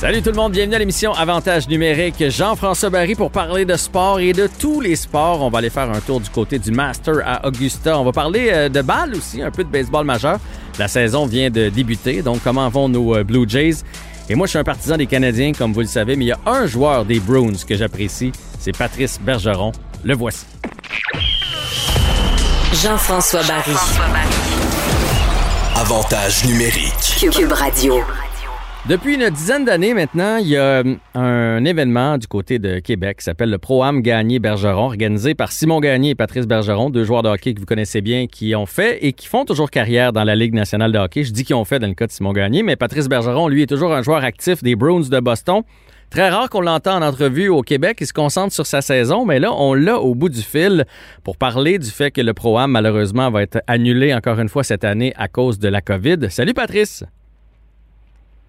Salut tout le monde, bienvenue à l'émission Avantage numérique. Jean-François Barry pour parler de sport et de tous les sports. On va aller faire un tour du côté du Master à Augusta. On va parler euh, de balle aussi, un peu de baseball majeur. La saison vient de débuter, donc comment vont nos euh, Blue Jays? Et moi, je suis un partisan des Canadiens, comme vous le savez, mais il y a un joueur des Bruins que j'apprécie, c'est Patrice Bergeron. Le voici. Jean-François Barry. Avantage numérique. Cube Radio. Depuis une dizaine d'années maintenant, il y a euh, un événement du côté de Québec qui s'appelle le Pro-Am Gagné-Bergeron, organisé par Simon Gagné et Patrice Bergeron, deux joueurs de hockey que vous connaissez bien, qui ont fait et qui font toujours carrière dans la Ligue nationale de hockey. Je dis qu'ils ont fait dans le cas de Simon Gagné, mais Patrice Bergeron, lui, est toujours un joueur actif des Bruins de Boston. Très rare qu'on l'entend en entrevue au Québec. Il se concentre sur sa saison, mais là, on l'a au bout du fil pour parler du fait que le Pro-Am, malheureusement, va être annulé encore une fois cette année à cause de la COVID. Salut, Patrice!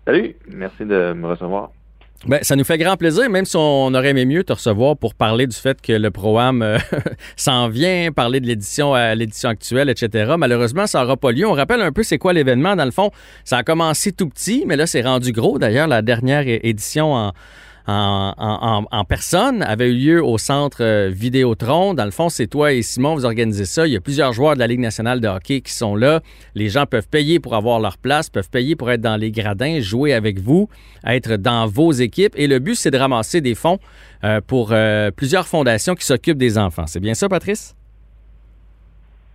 Salut, merci de me recevoir. Ben, ça nous fait grand plaisir, même si on aurait aimé mieux te recevoir pour parler du fait que le Pro-Am euh, s'en vient, parler de l'édition à l'édition actuelle, etc. Malheureusement, ça n'aura pas lieu. On rappelle un peu c'est quoi l'événement. Dans le fond, ça a commencé tout petit, mais là, c'est rendu gros. D'ailleurs, la dernière édition en, en, personne avait eu lieu au centre euh, Vidéotron. Dans le fond, c'est toi et Simon, vous organisez ça. Il y a plusieurs joueurs de la Ligue nationale de hockey qui sont là. Les gens peuvent payer pour avoir leur place, peuvent payer pour être dans les gradins, jouer avec vous, être dans vos équipes. Et le but, c'est de ramasser des fonds euh, pour euh, plusieurs fondations qui s'occupent des enfants. C'est bien ça, Patrice?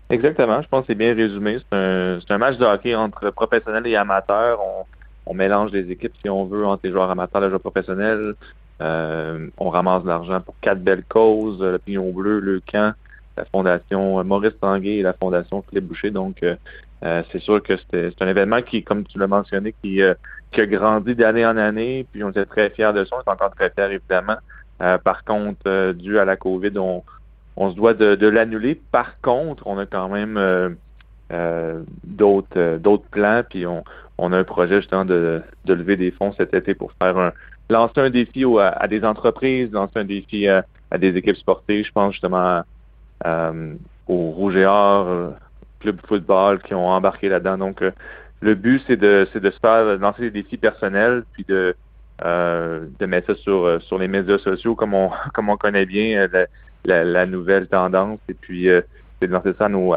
Exactement. Je pense que c'est bien résumé. C'est un, match de hockey entre professionnels et amateurs. On, on mélange les équipes, si on veut, entre les joueurs amateurs et les joueurs professionnels. Euh, on ramasse de l'argent pour quatre belles causes, le Pignon Bleu, le Camp, la Fondation Maurice Tanguay et la Fondation Philippe Boucher. Donc, euh, euh, c'est sûr que c'est un événement qui, comme tu l'as mentionné, qui, qui, a grandi d'année en année, puis on était très fiers de ça. On est encore très fiers, évidemment. par contre, dû à la COVID, on, on se doit de, de l'annuler. Par contre, on a quand même d'autres plans, puis on a un projet justement de, de lever des fonds cet été pour faire un lancer un défi à, des entreprises, lancer un défi à, des équipes sportives. Je pense justement euh, au Rouge et Or, euh, club football qui ont embarqué là-dedans. Donc euh, le but c'est de c'est de se faire lancer des défis personnels puis de euh, de mettre ça sur sur les médias sociaux comme on comme on connaît bien la, la, nouvelle tendance et puis c'est de lancer ça à nos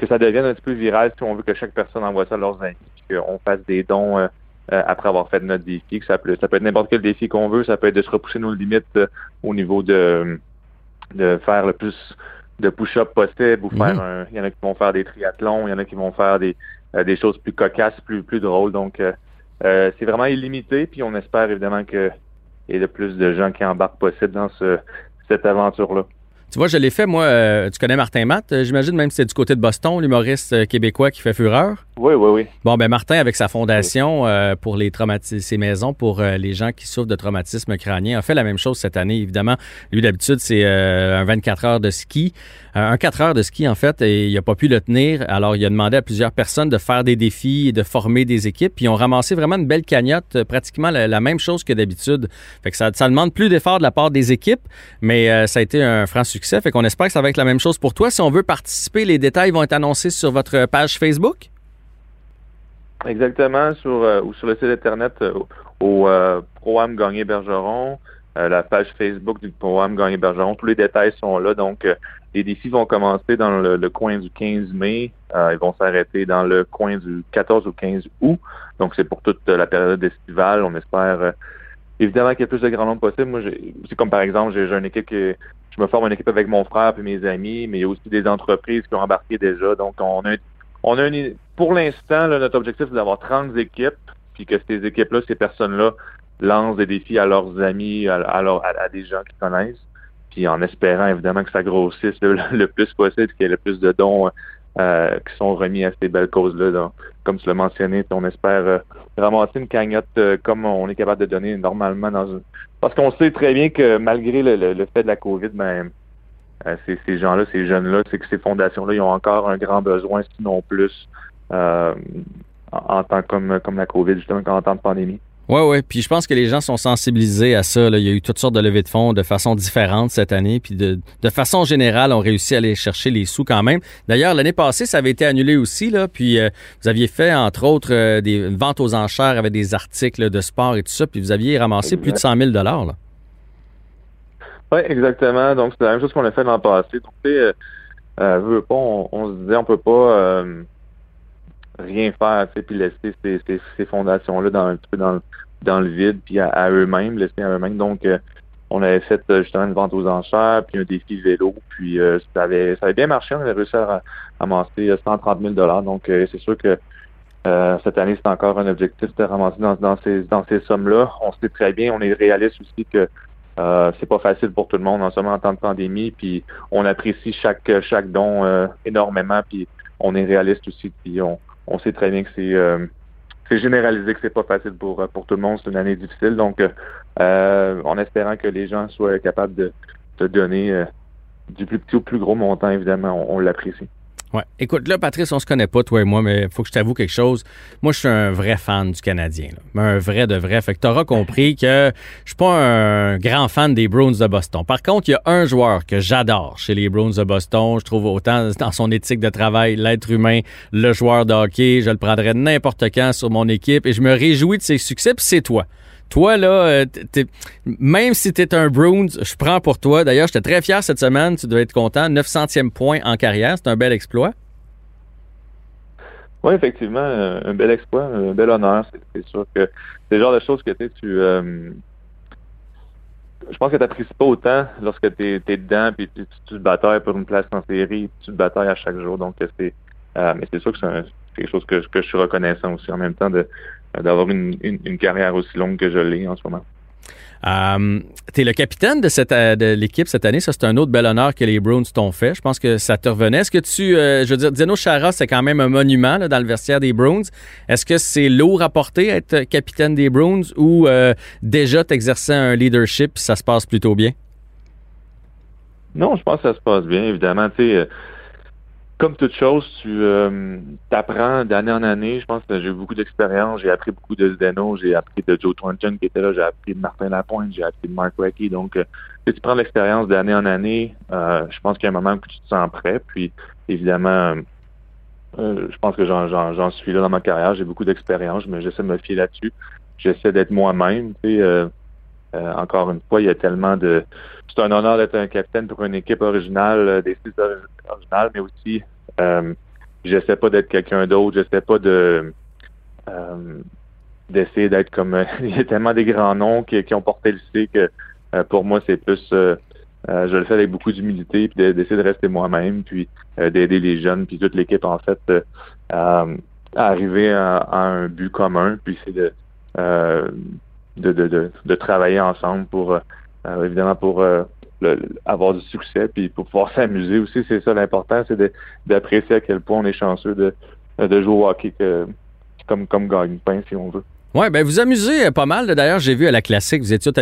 que ça devienne un petit peu viral si on veut que chaque personne envoie ça à leurs amis qu'on fasse des dons euh, euh, après avoir fait notre défi. Que ça, peut, ça peut être n'importe quel défi qu'on veut. Ça peut être de se repousser nos limites euh, au niveau de, de faire le plus de push-up possible ou faire un. Il y en a qui vont faire des triathlons, il y en a qui vont faire des, des choses plus cocasses, plus, plus drôles. Donc, c'est vraiment illimité. Puis on espère évidemment qu'il y ait le plus de gens qui embarquent possible dans ce, cette aventure-là. Tu vois, je l'ai fait, moi. Euh, tu connais Martin Matt, euh, j'imagine, même si c'est du côté de Boston, l'humoriste euh, québécois qui fait fureur. Oui, oui, oui. Bon, ben Martin, avec sa fondation pour les traumatismes, ses maisons pour les gens qui souffrent de traumatisme crânien, a fait la même chose cette année. Évidemment, lui, d'habitude, c'est un 24 heures de ski. un 4 heures de ski, en fait, et il n'a pas pu le tenir. Alors, il a demandé à plusieurs personnes de faire des défis et de former des équipes. Puis, ils ont ramassé vraiment une belle cagnotte, pratiquement la, même chose que d'habitude. Fait que ça, ça demande plus d'efforts de la part des équipes, mais ça a été un franc succès succès. Fait qu'on espère que ça va être la même chose pour toi. Si on veut participer, les détails vont être annoncés sur votre page Facebook. Exactement, sur, euh, ou sur le site internet euh, au euh, programme Gagné Bergeron, la page Facebook du programme Gagné Bergeron. Tous les détails sont là. Donc, les défis vont commencer dans le, coin du 15 mai. ils vont s'arrêter dans le coin du 14 ou 15 août. Donc, c'est pour toute la période estivale. On espère évidemment qu'il y ait plus de grand nombre possible. Moi, c'est comme par exemple, j'ai une équipe qui je me forme une équipe avec mon frère et mes amis, mais il y a aussi des entreprises qui ont embarqué déjà. Donc, on a, on a une, pour l'instant, notre objectif, c'est d'avoir 30 équipes, puis que ces équipes-là, ces personnes-là, lancent des défis à leurs amis, à, à, des gens qui connaissent, puis en espérant évidemment que ça grossisse le, plus possible, qu'il y ait le plus de dons euh, qui sont remis à ces belles causes-là. Comme tu l'as mentionné, on espère euh, ramasser une cagnotte euh, comme on est capable de donner normalement dans. Parce qu'on sait très bien que malgré le, fait de la COVID, ben, euh, ces, gens-là, ces jeunes-là, c'est que ces fondations-là, ils ont encore un grand besoin, sinon plus, en, temps comme, comme la COVID, justement, en temps de pandémie. Oui, oui. Puis je pense que les gens sont sensibilisés à ça. Il y a eu toutes sortes de levées de fonds de façon différente cette année. Puis de, façon générale, on réussi à aller chercher les sous quand même. D'ailleurs, l'année passée, ça avait été annulé aussi. Là, puis euh, vous aviez fait, entre autres, euh, des ventes aux enchères avec des articles de sport et tout ça. Puis vous aviez ramassé plus de 100 000 là. Oui, exactement. Donc, c'est la même chose qu'on a fait l'an passé. Donc, sais, euh, on, se disait, on peut pas rien faire, puis laisser ces, ces, fondations-là dans un petit peu dans, dans le vide, puis à, eux-mêmes, laisser à eux-mêmes. Donc, euh, on avait fait euh, justement une vente aux enchères, puis un défi vélo, puis euh, ça, avait, ça avait bien marché. On avait réussi à ramasser 130 000 Donc, c'est sûr que cette année, c'est encore un objectif de ramasser dans, dans ces, dans ces sommes-là. On sait très bien, on est réaliste aussi que c'est pas facile pour tout le monde, en ce moment en temps de pandémie, puis on apprécie chaque chaque don énormément, puis on est réaliste aussi, puis on, on sait très bien que c'est c'est généralisé que c'est pas facile pour, pour tout le monde. C'est une année difficile. Donc, euh, en espérant que les gens soient capables de, de donner euh, du plus petit au plus gros montant, évidemment, on l'apprécie. Ouais. Écoute, là, Patrice, on se connaît pas, toi et moi, mais il faut que je t'avoue quelque chose. Moi, je suis un vrai fan du Canadien. Là. Un vrai de vrai. Fait que t'auras compris que je suis pas un grand fan des Bruins de Boston. Par contre, il y a un joueur que j'adore chez les Bruins de Boston. Je trouve autant dans son éthique de travail, l'être humain, le joueur de hockey. Je le prendrais n'importe quand sur mon équipe et je me réjouis de ses succès, puis c'est toi. Toi, là, euh, même si tu es un Bruins, je prends pour toi. D'ailleurs, j'étais très fier cette semaine. Tu dois être content. 900e point en carrière. C'est un bel exploit. Oui, effectivement, un bel exploit, un bel honneur. C'est sûr que c'est le genre de choses que tu euh, je pense que tu n'apprécies pas autant lorsque tu es, dedans puis tu, te batailles pour une place en série, tu te batailles à chaque jour. Donc, c'est euh, mais c'est sûr que c'est quelque chose que, que je suis reconnaissant aussi en même temps de d'avoir une, une, carrière aussi longue que je l'ai en ce moment. Euh, tu es le capitaine de, cette, euh, de l'équipe cette année. Ça, c'est un autre bel honneur que les Bruins t'ont fait. Je pense que ça te revenait. Est-ce que tu. Euh, je veux dire, Dino Chara, c'est quand même un monument dans le vestiaire des Bruins. Est-ce que c'est lourd à porter être capitaine des Bruins ou déjà t'exerçais un leadership ça se passe plutôt bien? Non, je pense que ça se passe bien. Évidemment, tu sais comme toute chose, tu euh, apprends d'année en année. Je pense que j'ai eu beaucoup d'expérience. J'ai appris beaucoup de Zdeno, j'ai appris de Joe Thornton qui était là, j'ai appris de Martin Lapointe, j'ai appris de Mark Reckie. Donc, euh, tu prends l'expérience d'année en année, euh, je pense qu'il y a un moment où tu te sens prêt. Puis, évidemment, euh, je pense que j'en suis là dans ma carrière. J'ai beaucoup d'expérience, mais j'essaie de me fier là-dessus. J'essaie d'être moi-même. Tu sais, encore une fois, il y a tellement de c'est un honneur d'être un capitaine pour une équipe originale, euh, des six originales, mais aussi, euh, j'essaie pas d'être quelqu'un d'autre, j'essaie pas de euh, d'essayer d'être comme il y a tellement des grands noms qui, ont porté le C que euh, pour moi c'est plus je le fais avec beaucoup d'humilité puis d'essayer de rester moi-même puis d'aider les jeunes puis toute l'équipe en fait à arriver à, un but commun puis c'est de, de, de, de, travailler ensemble pour euh, évidemment pour euh, avoir du succès, puis pour pouvoir s'amuser aussi, c'est ça l'important, c'est d'apprécier à quel point on est chanceux de, de jouer au hockey comme, comme gagne-pain, si on veut. Oui, ben vous amusez euh, pas mal. D'ailleurs, j'ai vu à la classique, vous étiez,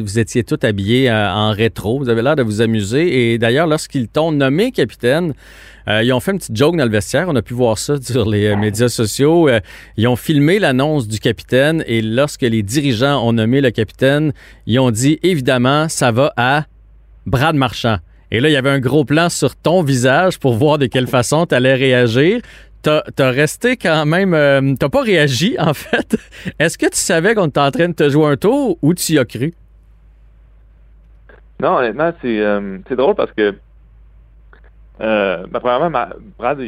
vous étiez tous habillés en rétro. Vous avez l'air de vous amuser. Et d'ailleurs, lorsqu'ils t'ont nommé capitaine, euh, ils ont fait une petite joke dans le vestiaire. On a pu voir ça sur les euh, médias sociaux. Euh, ils ont filmé l'annonce du capitaine et lorsque les dirigeants ont nommé le capitaine, ils ont dit évidemment, ça va à Brad Marchand. Et là, il y avait un gros plan sur ton visage pour voir de quelle façon tu allais réagir. T'as as resté quand même. t'as pas réagi, en fait. Est-ce que tu savais qu'on était en train de te jouer un tour ou tu y as cru? Non, honnêtement, c'est drôle parce que euh, ben, premièrement, Brad,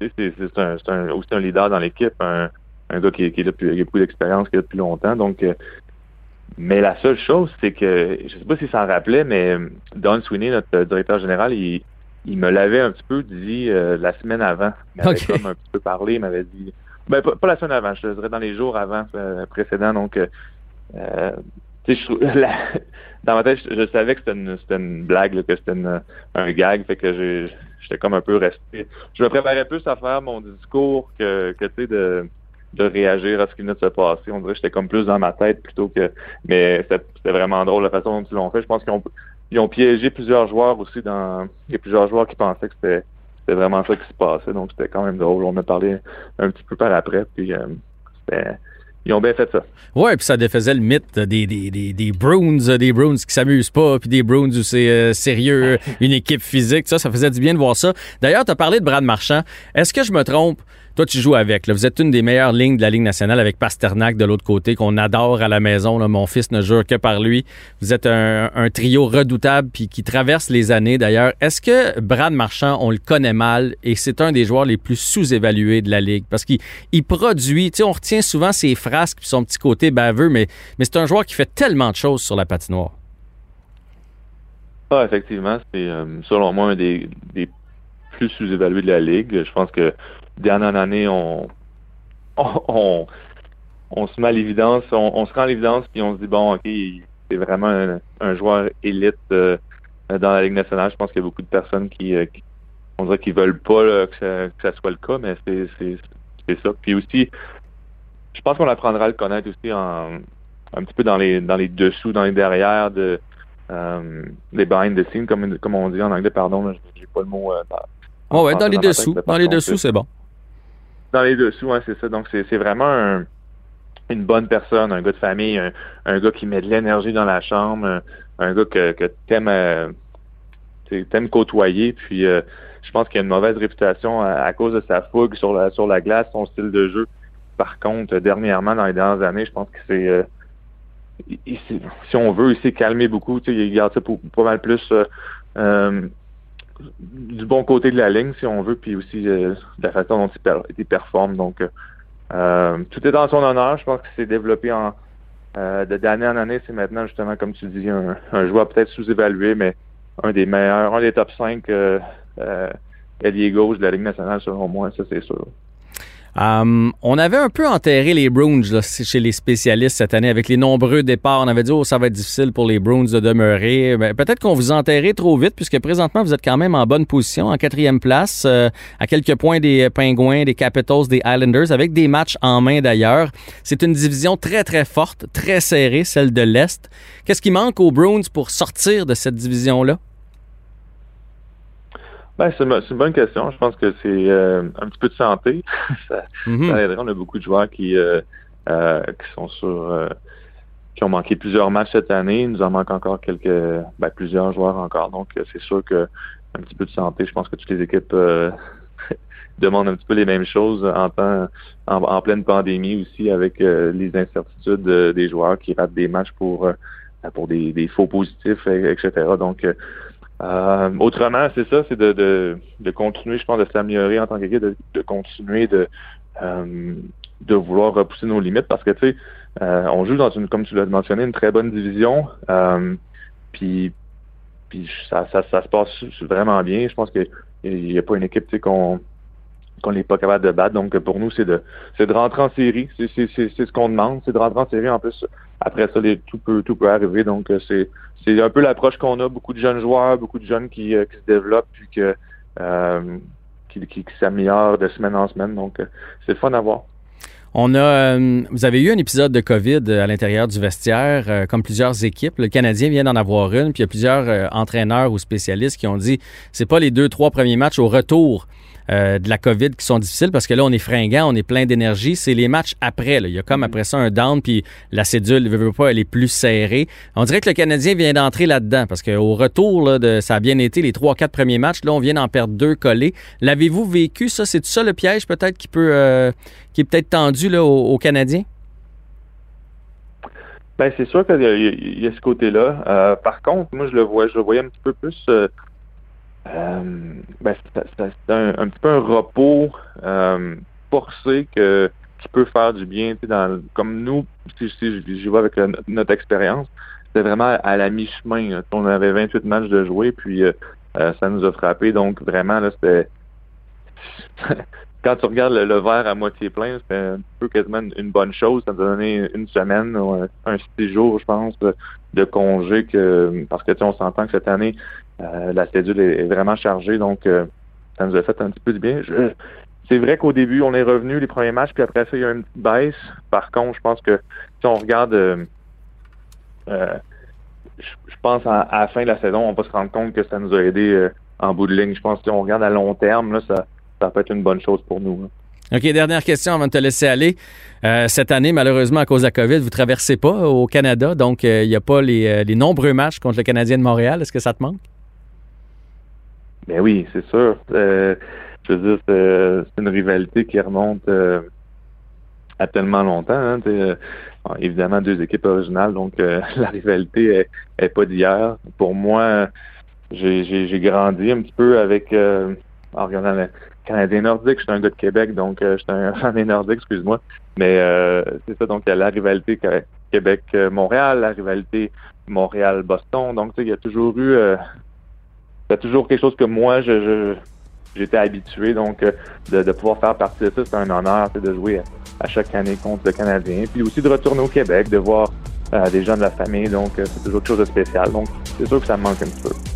c'est un, un, un leader dans l'équipe, un, un, gars qui, qui, a beaucoup d'expérience, qui est là depuis longtemps. Donc, euh, mais la seule chose, c'est que, je sais pas s'il s'en rappelait, mais euh, Don Sweeney, notre directeur général, il, il me l'avait un petit peu dit euh, la semaine avant. Il m'avait comme un petit peu parlé, il m'avait dit, ben, pas, la semaine avant, je dirais dans les jours avant, précédents. Donc, euh, je, dans ma tête, je, savais que c'était une, une, blague, que c'était un gag, fait que j'étais comme un peu resté. Je me préparais plus à faire mon discours que, que tu sais, de, de réagir à ce qui venait de se passer. On dirait que j'étais comme plus dans ma tête plutôt que. Mais c'était vraiment drôle la façon dont ils l'ont fait. Je pense qu'ils ont, ils ont piégé plusieurs joueurs aussi dans. Il y a plusieurs joueurs qui pensaient que c'était c'était vraiment ça qui se passait. Donc, c'était quand même drôle. On a parlé un petit peu par après. Puis, c'était ils ont bien fait ça. Oui, puis ça défaisait le mythe des, des, des, des Bruins, des Bruins qui s'amusent pas, puis des Bruins où c'est euh, sérieux, une équipe physique. Ça, ça faisait du bien de voir ça. D'ailleurs, tu as parlé de Brad Marchand. Est-ce que je me trompe? Toi, tu joues avec. Vous êtes une des meilleures lignes de la Ligue nationale avec Pasternak de l'autre côté, qu'on adore à la maison. Mon fils ne jure que par lui. Vous êtes un, trio redoutable puis qui traverse les années d'ailleurs. Est-ce que Brad Marchand, on le connaît mal et c'est un des joueurs les plus sous-évalués de la Ligue? Parce qu'il produit, tu sais, on retient souvent ses frasques puis son petit côté baveux, mais, c'est un joueur qui fait tellement de choses sur la patinoire. Ah, effectivement, c'est euh, selon moi un des plus sous-évalués de la Ligue. Je pense que dernière année, on, on, on, se met à l'évidence, on, se rend à l'évidence, puis on se dit, bon, OK, c'est vraiment un, joueur élite euh, dans la Ligue nationale. Je pense qu'il y a beaucoup de personnes qui, euh, on dirait qu'ils veulent pas que, ça, soit le cas, mais c'est ça. Puis aussi, je pense qu'on apprendra à le connaître aussi en, un petit peu dans les dans les dessous, dans les derrière de euh, les behind the scenes, comme, comme on dit en anglais, pardon, j'ai pas le mot. oh ouais, dans les dessous. Dans les dessous, c'est bon. Dans les dessous, hein, c'est ça. Donc, c'est vraiment une bonne personne, un gars de famille, un, gars qui met de l'énergie dans la chambre, un, gars que, que t'aimes euh, côtoyer. Puis, euh, je pense qu'il a une mauvaise réputation à, cause de sa fougue sur la, sur la glace, son style de jeu. Par contre, dernièrement, dans les dernières années, je pense que c'est... Euh, si on veut, il s'est calmé beaucoup. Il garde ça pour, pas mal plus du bon côté de la ligne, si on veut, puis aussi euh, de la façon dont il, performe. Donc, euh, euh, tout est dans son honneur. Je pense que c'est développé en, de d'année en année. C'est maintenant, justement, comme tu dis, un, joueur peut-être sous-évalué, mais un des meilleurs, un des top 5 euh, alliés gauche de la Ligue nationale, selon moi, ça c'est sûr. Um, on avait un peu enterré les Bruins chez les spécialistes cette année avec les nombreux départs. On avait dit, oh, ça va être difficile pour les Bruins de demeurer. Ben, peut-être qu'on vous a enterré trop vite puisque présentement, vous êtes quand même en bonne position, en quatrième place, euh, à quelques points des Penguins, des Capitals, des Islanders, avec des matchs en main d'ailleurs. C'est une division très, très forte, très serrée, celle de l'Est. Qu'est-ce qui manque aux Bruins pour sortir de cette division-là? Ben, c'est une, bonne question. Je pense que c'est euh, un petit peu de santé. ça, mm-hmm. On a beaucoup de joueurs qui, euh, euh, qui sont sur qui ont manqué plusieurs matchs cette année. Il nous en manque encore quelques ben, plusieurs joueurs encore. Donc c'est sûr que un petit peu de santé, je pense que toutes les équipes demandent un petit peu les mêmes choses en, temps, en, pleine pandémie aussi avec les incertitudes des joueurs qui ratent des matchs pour pour des, des faux positifs, etc. Donc euh, autrement, c'est ça, c'est de, de, de, continuer, je pense, de s'améliorer en tant qu'équipe, de, de continuer de, euh, de vouloir repousser nos limites parce que, tu sais, euh, on joue dans une, comme tu l'as mentionné, une très bonne division. puis puis ça, ça, ça, se passe vraiment bien. Je pense qu'il n'y a pas une équipe qu'on qu'on n'est pas capable de battre. Donc pour nous, c'est de de rentrer en série. C'est ce qu'on demande, c'est de rentrer en série. En plus, après ça, tout peut arriver. Donc c'est c'est un peu l'approche qu'on a. Beaucoup de jeunes joueurs, beaucoup de jeunes qui, euh, se développent puis euh, qui, qui, s'améliorent de semaine en semaine. Donc euh, c'est fun à voir. On a, vous avez eu un épisode de COVID à l'intérieur du vestiaire, comme plusieurs équipes. Le Canadien vient d'en avoir une, puis il y a plusieurs entraîneurs ou spécialistes qui ont dit c'est pas les deux, trois premiers matchs au retour euh, de la COVID qui sont difficiles parce que là, on est fringant, on est plein d'énergie. C'est les matchs après. Là. Il y a comme mm-hmm. après ça un down, puis la cédule, veut, veut pas, elle est plus serrée. On dirait que le Canadien vient d'entrer là-dedans parce qu'au retour, là, de, ça a bien été les trois, quatre premiers matchs. Là, on vient d'en perdre deux collés. L'avez-vous vécu, ça? C'est ça le piège peut-être qui peut euh, qui est peut-être tendu là, aux, Canadiens? Ben, c'est sûr qu'il y, y, a ce côté-là. Euh, par contre, moi, je le vois, je le voyais un petit peu plus euh, ben, c'est un, un, petit peu un repos euh, forcé que, qui peut faire du bien. Dans, comme nous, si, si vois avec notre expérience, c'était vraiment à la mi-chemin. On avait 28 matchs de jouer, puis euh, ça nous a frappé. Donc vraiment, là, c'était quand tu regardes le, verre à moitié plein, c'était un peu quasiment une, bonne chose. Ça nous a donné une semaine un, six jours, je pense, de, congé que parce que on s'entend que cette année, euh, la cédule est, vraiment chargée, donc euh, ça nous a fait un petit peu de bien. c'est vrai qu'au début, on est revenu les premiers matchs, puis après ça, il y a une petite baisse. Par contre, je pense que si on regarde, euh, je, pense à, la fin de la saison, on va se rendre compte que ça nous a aidé en bout de ligne, je pense que si on regarde à long terme, là, ça, ça peut être une bonne chose pour nous. OK, dernière question avant de te laisser aller. Euh, cette année, malheureusement, à cause de la COVID, vous ne traversez pas au Canada, donc euh, il n'y a pas les, nombreux matchs contre le Canadien de Montréal. Est-ce que ça te manque? Ben oui, c'est sûr. je veux dire, c'est une rivalité qui remonte à tellement longtemps. Hein, évidemment, deux équipes originales, donc la rivalité est, pas d'hier. Pour moi, j'ai grandi un petit peu avec Canadien nordique. Je suis un gars de Québec, donc je suis un fan des Nordiques, excuse-moi. Mais c'est ça, donc il y a la rivalité Québec-Montréal, la rivalité Montréal-Boston. Donc, il y a toujours eu il y a toujours quelque chose que moi, je, j'étais habitué. Donc, de, de, pouvoir faire partie de ça, c'est un honneur de jouer à, chaque année contre le Canadien. Puis aussi de retourner au Québec, de voir des gens de la famille. Donc, c'est toujours quelque chose de spécial. Donc, c'est sûr que ça me manque un petit peu.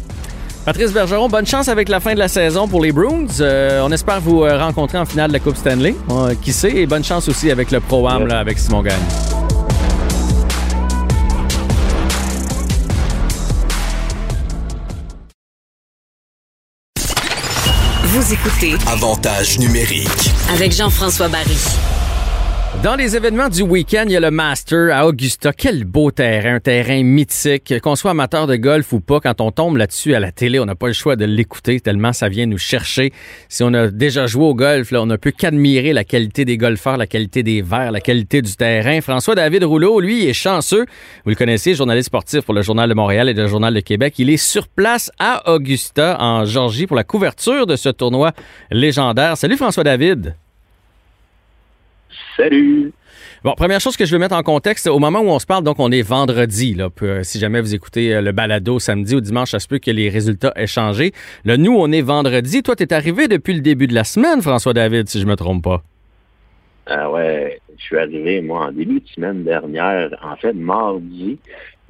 Patrice Bergeron, bonne chance avec la fin de la saison pour les Bruins. Euh, on espère vous rencontrer en finale de la Coupe Stanley. Euh, qui sait? Et bonne chance aussi avec le Pro-Am avec Simon Gagne. Vous écoutez Avantage numérique avec Jean-François Barry. Dans les événements du week-end, il y a le Master à Augusta. Quel beau terrain, un terrain mythique. Qu'on soit amateur de golf ou pas, quand on tombe là-dessus à la télé, on n'a pas le choix de l'écouter tellement ça vient nous chercher. Si on a déjà joué au golf, là, on n'a plus qu'admirer la qualité des golfeurs, la qualité des verres, la qualité du terrain. François-David Rouleau, lui, est chanceux. Vous le connaissez, journaliste sportif pour le Journal de Montréal et le Journal de Québec. Il est sur place à Augusta, en Georgie, pour la couverture de ce tournoi légendaire. Salut François-David. Salut! Bon, première chose que je veux mettre en contexte, au moment où on se parle, donc on est vendredi. Là, si jamais vous écoutez euh, le balado samedi ou dimanche, ça se peut que les résultats aient changé. Là, nous, on est vendredi. Toi, tu es arrivé depuis le début de la semaine, François David, si je me trompe pas. Ah ouais, je suis arrivé, moi, en début de semaine dernière, en fait, mardi,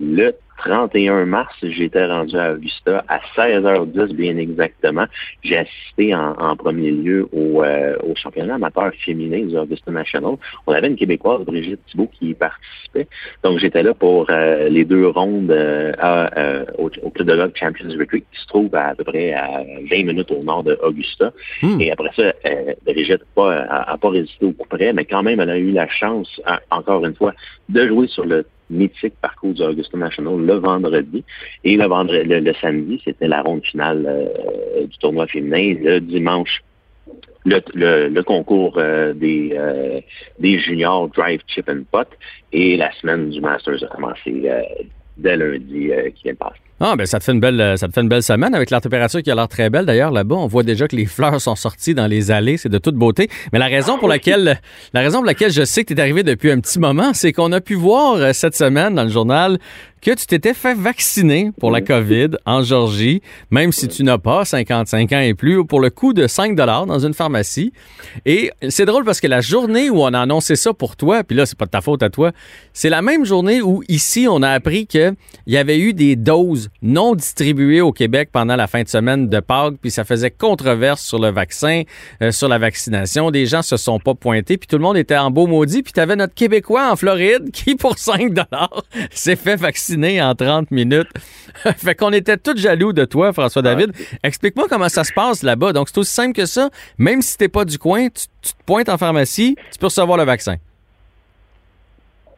le 31 mars, j'étais rendu à Augusta à 16h10 bien exactement. J'ai assisté en, premier lieu au, euh, au, championnat amateur féminin du Augusta National. On avait une Québécoise, Brigitte Thibault, qui y participait. Donc j'étais là pour euh, les deux rondes euh, au, au, Club de Golf Champions Retreat qui se trouve à, peu près à 20 minutes au nord de Augusta. Hmm. Et après ça, Brigitte n'a pas, pas résisté au coup près, mais quand même, elle a eu la chance, encore une fois, de jouer sur le mythique parcours du Augusta National le vendredi. Et le, vendredi, le, samedi, c'était la ronde finale euh, du tournoi féminin. Le dimanche, le, le, concours euh, des, euh, des juniors Drive Chip and Putt. Et la semaine du Masters a commencé dès lundi qui vient de. Ah, ben ça te fait une belle, ça te fait une belle semaine avec la température qui a l'air très belle. D'ailleurs, là-bas, on voit déjà que les fleurs sont sorties dans les allées. C'est de toute beauté. Mais la raison pour laquelle, la raison pour laquelle je sais que tu es arrivé depuis un petit moment, c'est qu'on a pu voir euh, cette semaine dans le journal que tu t'étais fait vacciner pour la COVID en Georgie, même si tu n'as pas 55 ans et plus, pour le coût de 5 dollars dans une pharmacie. Et c'est drôle parce que la journée où on a annoncé ça pour toi, puis là, c'est pas de ta faute à toi, c'est la même journée où ici, on a appris qu'il y avait eu des doses non distribuées au Québec pendant la fin de semaine de Pâques, puis ça faisait controverse sur le vaccin, euh, sur la vaccination. Des gens se sont pas pointés, puis tout le monde était en beau maudit, puis tu avais notre Québécois en Floride qui, pour 5 dollars, s'est fait vacciner en 30 minutes. fait qu'on était tous jaloux de toi, François David. Explique-moi comment ça se passe là-bas. Donc, c'est aussi simple que ça. Même si t'es pas du coin, tu, tu te pointes en pharmacie, tu peux recevoir le vaccin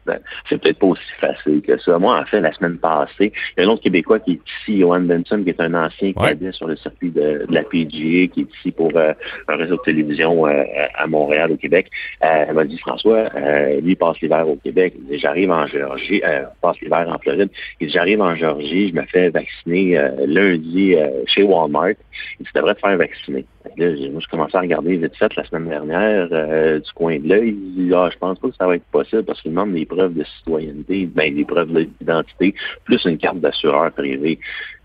ben, c'est peut-être pas aussi facile que ça. Moi, en fait, la semaine passée, il y a un autre Québécois qui est ici, Johan Benson, qui est un ancien cadet sur le circuit de, la PGA, qui est ici pour euh, un réseau de télévision euh, à Montréal, au Québec. Euh, elle m'a dit, François, lui, il passe l'hiver au Québec. J'arrive en Géorgie, passe l'hiver en Floride. Il dit, j'arrive en Géorgie, je me fais vacciner lundi chez Walmart. Il dit, tu devrais te faire vacciner. Là, moi, je commençais à regarder vite fait la semaine dernière du coin de l'œil. Ah, je pense pas que ça va être possible parce qu'il demande des preuves de citoyenneté, ben, des preuves d'identité, plus une carte d'assureur privé.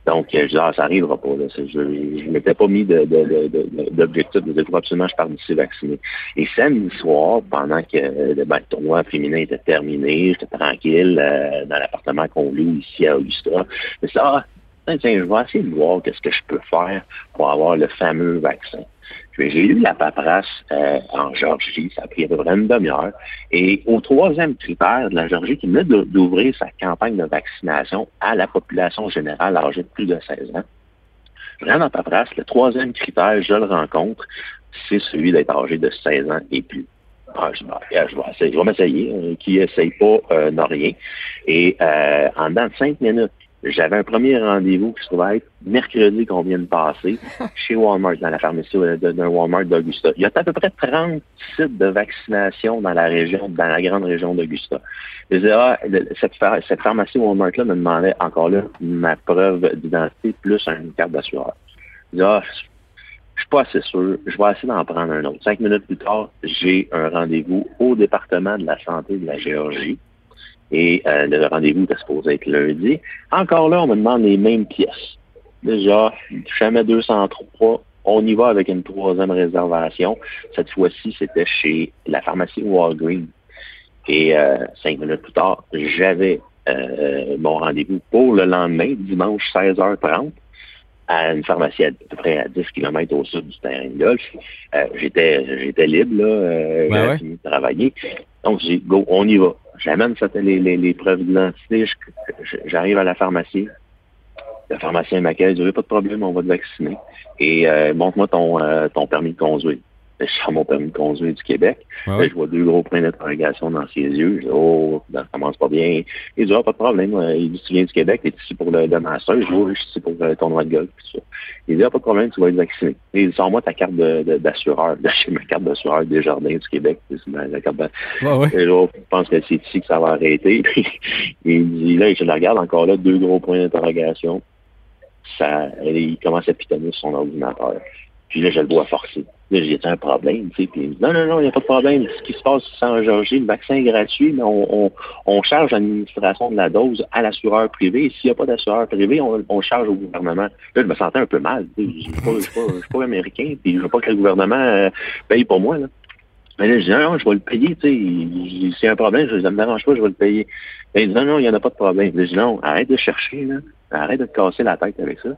Donc, je dis, ah, ça arrivera pas. Là. Je ne m'étais pas mis d'objectif de, de, de, absolument je pars d'ici vacciné. Et samedi soir, pendant que ben, le tournoi féminin était terminé, j'étais tranquille euh, dans l'appartement qu'on loue ici à Augusta. Je ah, tiens, je vais essayer de voir qu'est-ce que je peux faire pour avoir le fameux vaccin. J'ai eu la paperasse euh, en Georgie, ça a pris à peu près une demi-heure. Et au troisième critère de la Georgie, qui venait d'ouvrir sa campagne de vaccination à la population générale âgée de plus de 16 ans, Vraiment pas paperasse, le troisième critère, je le rencontre, c'est celui d'être âgé de 16 ans et plus. Ah, je, vais, essayer, je vais m'essayer. Euh, qui essaye pas euh, n'a rien. Et euh, en dedans de cinq minutes, j'avais un premier rendez-vous qui se trouvait être mercredi qu'on vient de passer chez Walmart, dans la pharmacie d'un Walmart d'Augusta. Il y a à peu près 30 sites de vaccination dans la région, dans la grande région d'Augusta. Ah, cette, cette pharmacie Walmart-là me demandait encore là ma preuve d'identité plus une carte d'assureur. Je ah, je suis pas assez sûr. Je vais essayer d'en prendre un autre. Cinq minutes plus tard, j'ai un rendez-vous au département de la santé de la Géorgie. Et euh, le rendez-vous était supposé être lundi. Encore là, on me demande les mêmes pièces. Déjà, jamais 203. On y va avec une troisième réservation. Cette fois-ci, c'était chez la pharmacie Walgreens. Et euh, cinq minutes plus tard, j'avais euh, mon rendez-vous pour le lendemain, dimanche 16h30 à une pharmacie à, peu près à 10 km au sud du terrain de golf. Euh, j'étais j'étais libre, là, euh, j'avais fini de travailler. Donc, j'ai go, on y va. J'amène les, les, les preuves d'identité, j'arrive à la pharmacie. Le pharmacien m'accueille, il dit pas de problème, on va te vacciner. Et euh, montre-moi ton, euh, ton permis de conduire je sors mon permis de conduire du Québec. je vois deux gros points d'interrogation dans ses yeux. Je dis, oh, ça commence pas bien. Il dit, ah, pas de problème. Il dit, tu viens du Québec, tu es ici pour le, le master. Je dis, oh, je suis ici pour le tournoi de golf. ça. Il dit, ah, pas de problème, tu vas être vacciné. Il dit, sors-moi ta carte d'assureur. De, J'ai ma carte d'assureur des jardins du Québec. La carte de... Je pense que c'est ici que ça va arrêter. il dit, là, je le regarde encore là, deux gros points d'interrogation. Ça, il commence à pitonner sur son ordinateur. Puis là, je le vois forcer. Là, j'ai un problème, tu sais. Puis non, non, non, il n'y a pas de problème. Ce qui se passe sans Georgie, le vaccin est gratuit, mais on, on, on charge l'administration de la dose à l'assureur privé. S'il n'y a pas d'assureur privé, on, on, charge au gouvernement. Là, je me sentais un peu mal. Je ne suis, pas américain, puis je veux pas que le gouvernement euh, paye pour moi. Là. Mais là, je dis, non, non, je vais le payer, tu sais. A un problème, je, ça ne me dérange pas, je vais le payer. Mais il dit, non, non, il n'y en a pas de problème. Je dis, non, arrête de chercher, là. Arrête de te casser la tête avec ça.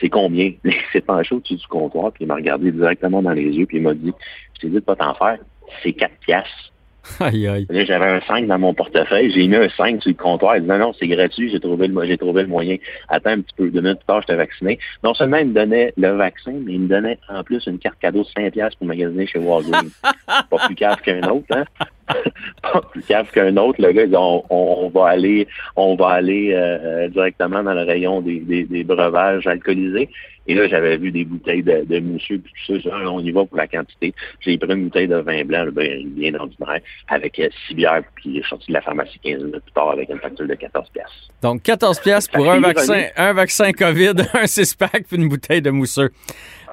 C'est combien? Il s'est penché au-dessus du comptoir, puis il m'a regardé directement dans les yeux, puis il m'a dit, je t'ai dit de pas t'en faire. C'est 4 piastres. Aïe, aïe. J'avais un 5 dans mon portefeuille. J'ai mis un 5 sur le comptoir. Il dit, non, non, c'est gratuit. J'ai trouvé le, j'ai trouvé le moyen. Attends un petit peu. Deux minutes plus tard, j'étais vacciné. Non seulement il me donnait le vaccin, mais il me donnait en plus une carte cadeau de 5 piastres pour magasiner chez Walgreens. Pas plus cave qu'un autre, hein? Pas plus cave qu'un autre. Le gars, on, on, va aller, on va aller euh, directement dans le rayon des, des, des breuvages alcoolisés. Et là, j'avais vu des bouteilles de, de mousseux, puis tout ça. on y va pour la quantité. J'ai pris une bouteille de vin blanc, ben, bien ordinaire, avec euh, six bières, puis il est sorti de la pharmacie 15 minutes plus tard avec une facture de 14 pièces. Donc, 14 pièces pour un vaccin, un vaccin COVID, un six-pack, puis une bouteille de mousseux.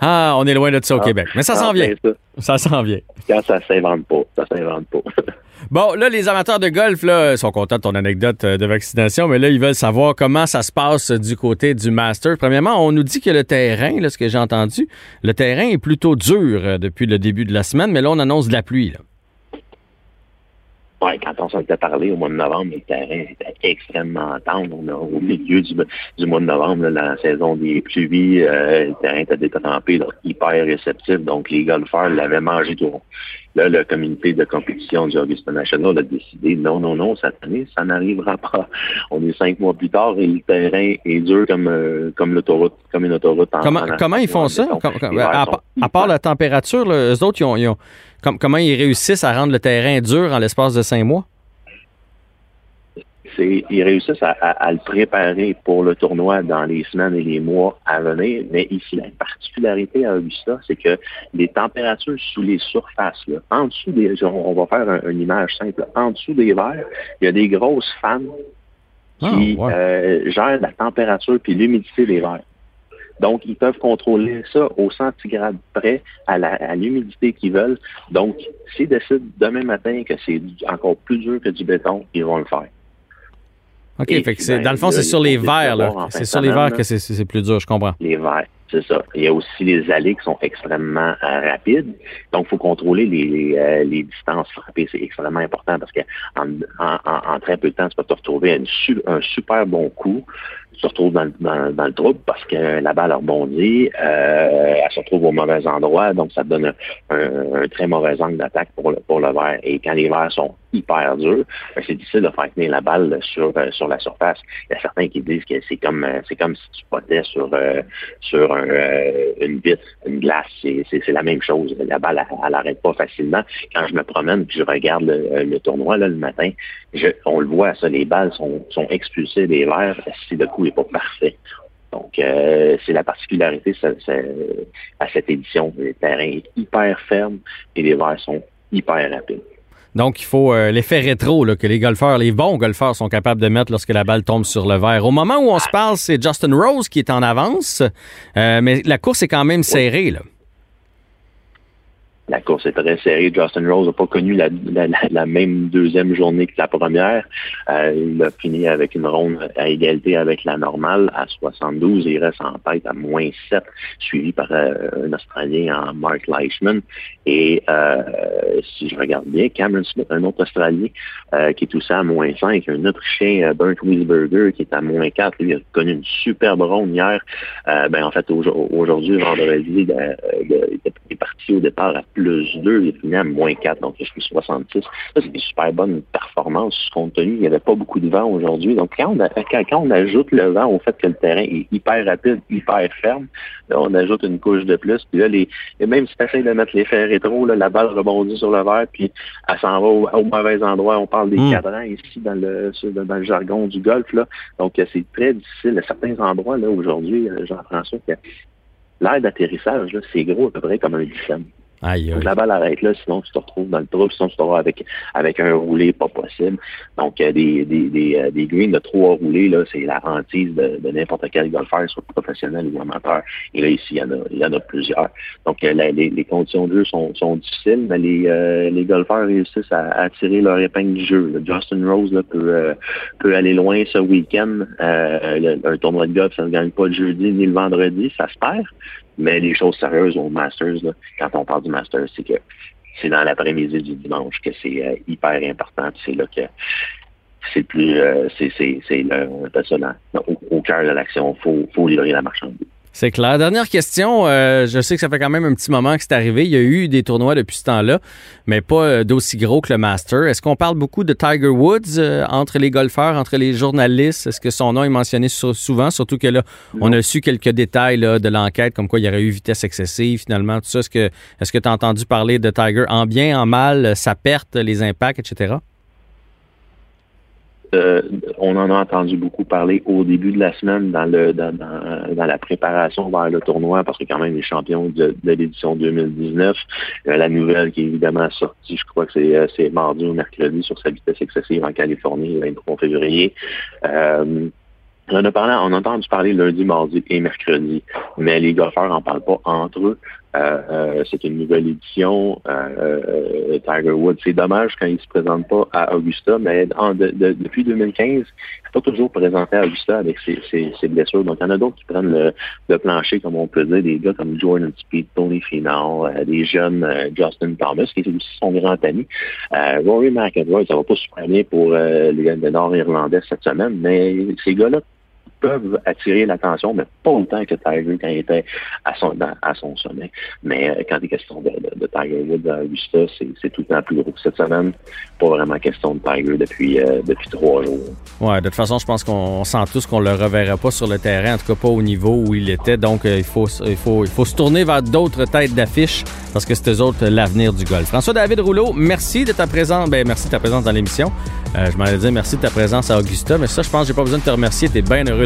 Ah, on est loin de ça au ah. Québec. Mais ça s'en vient. Ça, s'en vient. Quand ça s'invente pas. Ça s'invente pas. bon, là, les amateurs de golf là, sont contents de ton anecdote euh, de vaccination, mais là, ils veulent savoir comment ça se passe du côté du Master. Premièrement, on nous dit que le terrain, là, ce que j'ai entendu, le terrain est plutôt dur euh, depuis le début de la semaine, mais là, on annonce de la pluie. Là. Ouais, quand on s'en était parlé au mois de novembre, le terrain était extrêmement tendre. On a, au milieu du, mois de novembre, la saison des pluies, euh, le terrain était détrempé, donc hyper réceptif. Donc les golfeurs l'avaient mangé tout Là, le comité de compétition du Augusta National a décidé non, non, non, cette année, ça n'arrivera pas. On est cinq mois plus tard et le terrain est dur comme, euh, comme l'autoroute, comme une autoroute. comment, comment ils font ça? à, part la température, les autres, ils ont, ils ont comment ils réussissent à rendre le terrain dur en l'espace de cinq mois? Ils réussissent à, le préparer pour le tournoi dans les semaines et les mois à venir. Mais ici, la particularité à Augusta, c'est que les températures sous les surfaces, en dessous des, on va faire une image simple, en dessous des verres, il y a des grosses fans ah, qui euh, gèrent la température puis l'humidité des verres. Donc, ils peuvent contrôler ça au centigrade près à l'humidité qu'ils veulent. Donc, s'ils décident demain matin que c'est encore plus dur que du béton, ils vont le faire. OK, fait que dans le fond, c'est sur les verres, là. C'est sur les verres que c'est plus dur, je comprends. Les verres, c'est ça. Il y a aussi les allées qui sont extrêmement euh, rapides. Donc, il faut contrôler les, euh, les, distances frappées. C'est extrêmement important parce que en, en, très peu de temps, tu peux te retrouver un super bon coup. se retrouve dans, dans, le trouble parce que la balle rebondit, euh, elle se retrouve au mauvais endroit, donc ça donne un, très mauvais angle d'attaque pour le, pour le verre. Et quand les verres sont hyper durs, ben, c'est difficile de faire tenir la balle sur, euh, sur la surface. Il y a certains qui disent que c'est comme comme si tu potais sur, sur une vitre, une glace. C'est la même chose. La balle, elle n'arrête pas facilement. Quand je me promène puis je regarde le, tournoi là, le matin, je, on le voit, ça, les balles sont, sont expulsées des verres si le coup n'est pas parfait. Donc, euh, c'est la particularité à cette édition. Le terrain est hyper ferme et les verres sont hyper rapides. Donc, il faut euh, l'effet rétro que les golfeurs, les bons golfeurs sont capables de mettre lorsque la balle tombe sur le verre. Au moment où on se parle, c'est Justin Rose qui est en avance, euh, mais la course est quand même serrée. Là la course est très serrée. Justin Rose n'a pas connu la, même deuxième journée que la première. Euh, il a fini avec une ronde à égalité avec la normale à 72 il reste en tête à moins 7, suivi par euh, un Australien en Mark Leishman. Et euh, si je regarde bien, Cameron Smith, un autre Australien qui est aussi à moins 5, un Autrichien, Bernd Wiesberger, qui est à moins 4. Lui, il a connu une superbe ronde hier. ben, en fait, aujourd'hui, vendredi, il est parti au départ à plus 2, il est fini à moins 4, donc je suis 66. Ça, c'est une super bonne performance compte tenu il n'y avait pas beaucoup de vent aujourd'hui. Donc, quand on, ajoute le vent au fait que le terrain est hyper rapide, hyper ferme, là, on ajoute une couche de plus. Puis là, les, et même si tu essaies de mettre l'effet rétro, là, la balle rebondit sur le verre, puis elle s'en va au, mauvais endroit. On parle des hmm. cadrans ici dans le, dans le jargon du golf. Là. Donc, c'est très difficile. À certains endroits, là, aujourd'hui, euh, Jean-François, que l'air d'atterrissage, c'est gros à peu près comme un dixième. La balle arrête là, sinon tu te retrouves dans le trou, sinon tu te retrouves avec, avec un roulé pas possible. Donc, euh, des, des, des, euh, des greens de trois roulés, là, c'est la hantise de, de n'importe quel golfeur, soit professionnel ou amateur. Et là, ici, il y en a, il y en a plusieurs. Donc, euh, les, les, conditions de jeu sont, sont difficiles, mais les, les golfeurs réussissent à, à, tirer leur épingle du jeu. Justin Rose là, peut, peut aller loin ce week-end. un tournoi de golf, ça ne gagne pas le jeudi ni le vendredi, ça se perd. Mais les choses sérieuses au Masters, quand on parle du Masters, c'est que c'est dans l'après-midi du dimanche que c'est euh, hyper important. C'est là que c'est plus euh, c'est c'est au, au, cœur de l'action. Faut faut livrer la marchandise. C'est clair. Dernière question. Euh, je sais que ça fait quand même un petit moment que c'est arrivé. Il y a eu des tournois depuis ce temps-là, mais pas euh, d'aussi gros que le Master. Est-ce qu'on parle beaucoup de Tiger Woods euh, entre les golfeurs, entre les journalistes? Est-ce que son nom est mentionné souvent? Surtout que là, on a su quelques détails de l'enquête, comme quoi il y aurait eu vitesse excessive, finalement, tout ça. Est-ce que est-ce que tu as entendu parler de Tiger en bien, en mal, sa perte, les impacts, etc.? Euh, on en a entendu beaucoup parler au début de la semaine dans la préparation vers le tournoi, parce que quand même les champions de, l'édition 2019. Euh, la nouvelle qui est évidemment sortie, je crois que c'est, euh, c'est mardi ou mercredi sur sa vitesse excessive en Californie, le 23 février. On a, on a entendu parler lundi, mardi et mercredi, mais les golfeurs n'en parlent pas entre eux. Euh, euh, c'est une nouvelle édition. Euh, Tiger Woods, c'est dommage quand il se présente pas à Augusta, mais depuis 2015, il n'est pas toujours présenté à Augusta avec ses, blessures. Donc, il y en a d'autres qui prennent le, plancher, comme on peut dire, des gars comme Jordan Speed, Tony Finau, des jeunes Justin Thomas, qui est aussi son grand ami. Rory McIlroy, ça va pas super bien pour les, les Nord-Irlandais cette semaine, mais ces gars-là peuvent attirer l'attention, mais pas autant que Tiger quand il était à son, sommet. Mais euh, quand il est question de, Tiger Woods à Augusta, c'est tout le temps plus gros. Cette semaine, pas vraiment question de Tiger depuis, euh, depuis trois jours. Ouais, de toute façon, je pense qu'on sent tous qu'on le reverra pas sur le terrain, en tout cas pas au niveau où il était. Donc, euh, il, faut, il, faut, il faut se tourner vers d'autres têtes d'affiche parce que c'est eux autres l'avenir du golf. François-David Rouleau, merci de ta présence. Ben, merci de ta présence dans l'émission. je m'en dire merci de ta présence à Augusta, mais ça, je pense que j'ai pas besoin de te remercier. Tu es bien heureux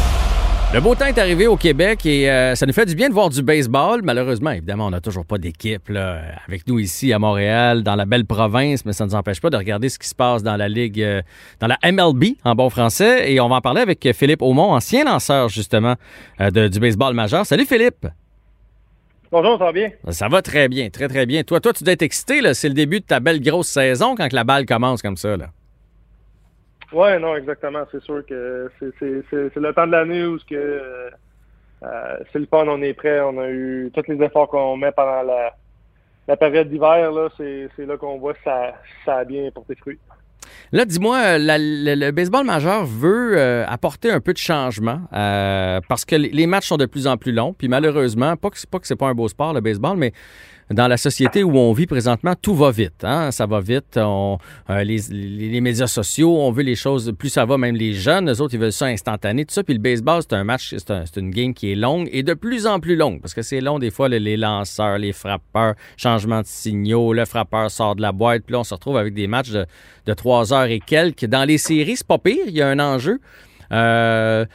Le beau temps est arrivé au Québec et euh, ça nous fait du bien de voir du baseball. Malheureusement, évidemment, on n'a toujours pas d'équipe avec nous ici à Montréal, dans la belle province, mais ça ne nous empêche pas de regarder ce qui se passe dans la Ligue, euh, dans la MLB en bon français. Et on va en parler avec Philippe Aumont, ancien lanceur justement euh, du baseball majeur. Salut Philippe! Bonjour, ça va bien? Ça va très bien, très très bien. Toi, toi, tu dois être excité, c'est le début de ta belle grosse saison quand la balle commence comme ça. Là. Ouais, non, exactement. C'est sûr que c'est le temps de l'année où que euh, euh, c'est le fun, on est prêt, on a eu tous les efforts qu'on met pendant la, la période d'hiver, là, c'est là qu'on voit que ça, ça a bien porté fruit. Là, dis-moi, euh, le, baseball majeur veut apporter un peu de changement parce que les matchs sont de plus en plus longs. Puis malheureusement, pas que, pas que c'est pas un beau sport, le baseball, mais dans la société où on vit présentement, tout va vite. Hein? Ça va vite. On, euh, les, les, médias sociaux, on veut les choses, plus ça va, même les jeunes, eux autres, ils veulent ça instantané, tout ça. Puis le baseball, c'est un match, c'est un, une game qui est longue et de plus en plus longue parce que c'est long des fois, les, lanceurs, les frappeurs, changement de signaux, le frappeur sort de la boîte, puis là, on se retrouve avec des matchs de, 3 heures et quelques. Dans les séries, c'est pas pire, il y a un enjeu. Euh,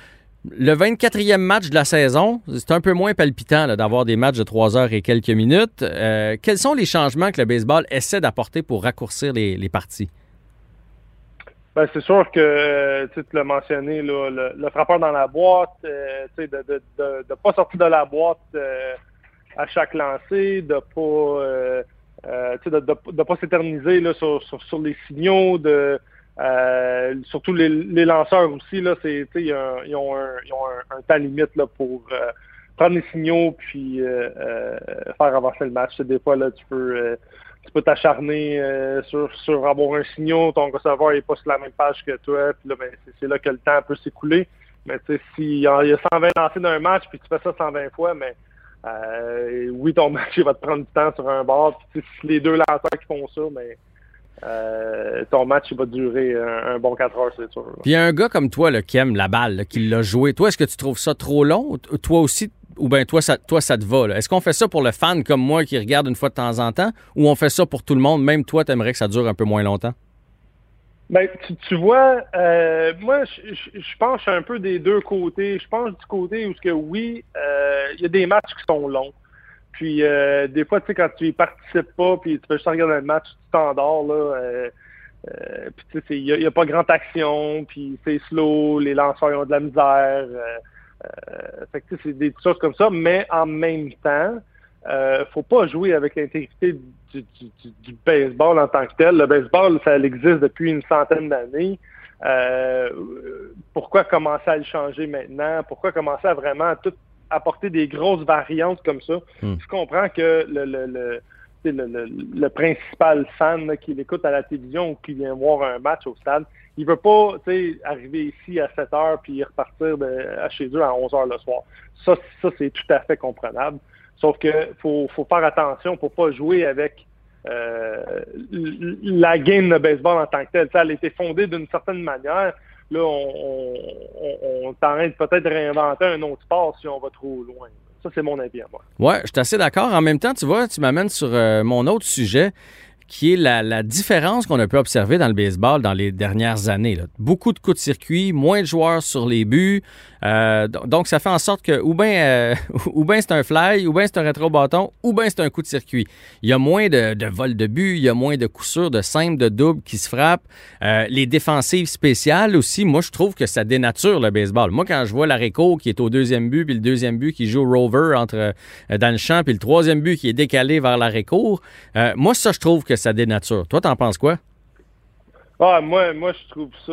le 24e match de la saison, c'est un peu moins palpitant d'avoir des matchs de 3 heures et quelques minutes. Euh, quels sont les changements que le baseball essaie d'apporter pour raccourcir les, parties? Ben, c'est sûr que tu l'as mentionné, le, frappeur dans la boîte, euh, de ne pas sortir de la boîte euh, à chaque lancé, de pas de, pas s'éterniser sur, sur, les signaux, de euh, surtout les, lanceurs aussi, là, c'est, ils, ont un, ils ont un, temps limite là, pour euh, prendre les signaux puis euh, faire avancer le match. Des fois, là, tu peux tu peux t'acharner sur, sur avoir un signal, ton receveur n'est pas sur la même page que toi, puis là, ben, c'est, là que le temps peut s'écouler. Mais tu sais, s'il y, a 120 lancés d'un match, puis tu fais ça 120 fois, mais oui, ton match il va te prendre du temps sur un bord. Puis si les deux lanceurs qui font ça, mais euh, ton match il va durer un, bon 4 heures, c'est sûr. Puis il y a un gars comme toi là, qui aime la balle, qui l'a joué. Toi, est-ce que tu trouves ça trop long? Toi aussi, ou bien toi, ça, toi, ça te va? Est-ce qu'on fait ça pour le fan comme moi qui regarde une fois de temps en temps, ou on fait ça pour tout le monde? Même toi, tu aimerais que ça dure un peu moins longtemps? Ben, tu, vois, euh, moi, je, pense un peu des deux côtés. Je pense du côté où, que oui, euh, il y a des matchs qui sont longs. Puis euh, des fois, tu sais, quand tu y participes pas, puis tu peux juste regarder le match, tu t'endors, là. Euh, euh, puis tu sais, il n'y a, pas grande action, puis c'est slow, les lanceurs ont de la misère. fait que c'est des choses comme ça, mais en même temps, euh, faut pas jouer avec l'intégrité du, du, baseball en tant que tel. Le baseball, ça existe depuis une centaine d'années. pourquoi commencer à le changer maintenant? Pourquoi commencer à vraiment tout apporter des grosses variantes comme ça. Hmm. Je comprends que le, le, le le, principal fan qui l'écoute à la télévision ou qui vient voir un match au stade, il veut pas arriver ici à 7 heures puis repartir à chez eux à 11 heures le soir. Ça, ça c'est tout à fait comprenable. Sauf que faut, faut faire attention pour pas jouer avec euh, la game de baseball en tant que telle. Ça, elle a été fondée d'une certaine manière là, on, on, peut-être de réinventer un autre sport si on va trop loin. Ça, c'est mon avis à moi. Oui, je suis assez d'accord. En même temps, tu vois, tu m'amènes sur euh, mon autre sujet qui est la, différence qu'on a pu observer dans le baseball dans les dernières années. Beaucoup de coups de circuit, moins de joueurs sur les buts. Euh, donc, ça fait en sorte que ou bien euh, ou ben c'est un fly, ou bien c'est un rétro-bâton, ou bien c'est un coup de circuit. Il y a moins de, de vols de but, il y a moins de coups sûrs, de simples, de doubles qui se frappent. Euh, les défensives spéciales aussi, moi, je trouve que ça dénature le baseball. Moi, quand je vois l'Areco qui est au deuxième but, puis le deuxième but qui joue rover entre, dans le champ, puis le troisième but qui est décalé vers l'Areco, moi, ça, je trouve que ça dénature. Toi, t'en penses quoi? Ah, moi, moi, je trouve ça.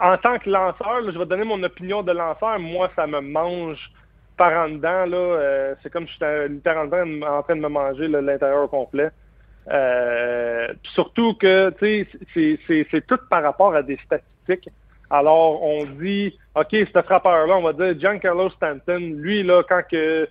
En tant que lanceur, je vais donner mon opinion de lanceur. Moi, ça me mange par en dedans. Là, euh, c'est comme si j'étais littéralement en train de me manger l'intérieur complet. Euh, surtout que, tu sais, c'est tout par rapport à des statistiques. Alors, on dit, OK, ce frappeur-là, on va dire Giancarlo Stanton, lui, là, quand que,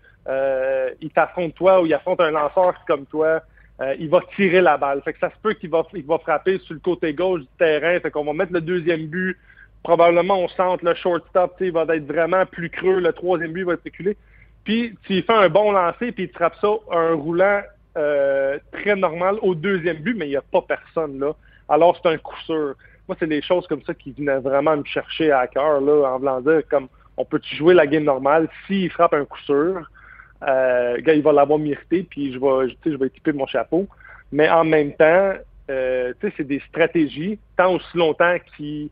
il t'affronte toi ou il affronte un lanceur comme toi, euh, il va tirer la balle. Fait que ça se peut qu'il va, il va frapper sur le côté gauche du terrain. Fait qu'on va mettre le deuxième but. Probablement, on sent le shortstop, il va être vraiment plus creux. Le troisième but va être reculé. Puis, tu fais un bon lancer, puis il frappe ça un roulant euh, très normal au deuxième but, mais il n'y a pas personne là. Alors, c'est un coup sûr. Moi, c'est des choses comme ça qui venaient vraiment me chercher à cœur, là, en voulant dire, comme, on peut-tu jouer la game normale? S'il frappe un coup sûr? Euh, il va l'avoir mérité, puis je vais, je vais équiper mon chapeau. Mais en même temps, euh, c'est des stratégies, tant aussi longtemps que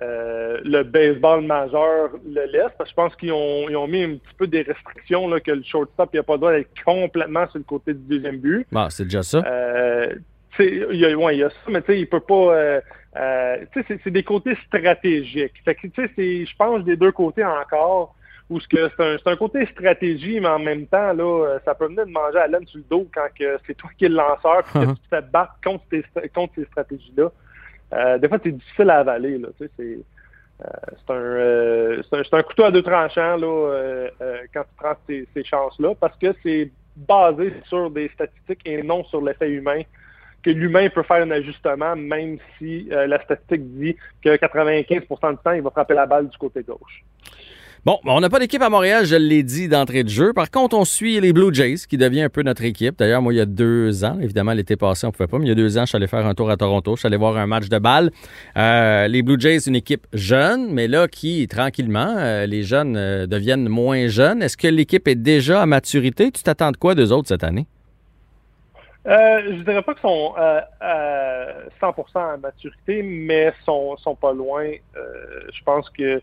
euh, le baseball majeur le laisse, parce que je pense qu'ils ont, ils ont mis un petit peu des restrictions, là, que le shortstop n'a pas le droit d'être complètement sur le côté du deuxième but. Bah, c'est déjà ça. Euh, il y, a, ouais, il y a ça, mais tu sais, il peut pas. Euh, euh, tu sais, c'est des côtés stratégiques. Fait que, tu sais, je pense des deux côtés encore où c'est un, un, côté stratégie, mais en même temps, là, euh, ça peut venir de manger à laine sur le dos quand c'est toi qui es le lanceur et que uh-huh. tu te battre contre, contre ces stratégies-là. Euh, des fois, c'est difficile à avaler. Là, tu sais, c'est, euh, un, un, un, couteau à deux tranchants là, quand tu prends ces, ces chances-là parce que c'est basé sur des statistiques et non sur l'effet humain que l'humain peut faire un ajustement, même si la statistique dit que 95% du temps, il va frapper la balle du côté gauche. Bon, on n'a pas d'équipe à Montréal, je l'ai dit d'entrée de jeu. Par contre, on suit les Blue Jays, qui devient un peu notre équipe. D'ailleurs, moi, il y a deux ans, évidemment, l'été passé, on ne pouvait pas, mais il y a deux ans, je suis allé faire un tour à Toronto. Je suis allé voir un match de balle. Euh, les Blue Jays, une équipe jeune, mais là, qui, tranquillement, euh, les jeunes euh, deviennent moins jeunes. Est-ce que l'équipe est déjà à maturité? Tu t'attends de quoi d'eux autres cette année? Euh, je dirais pas qu'ils sont 100% à maturité, mais sont, sont pas loin. je pense que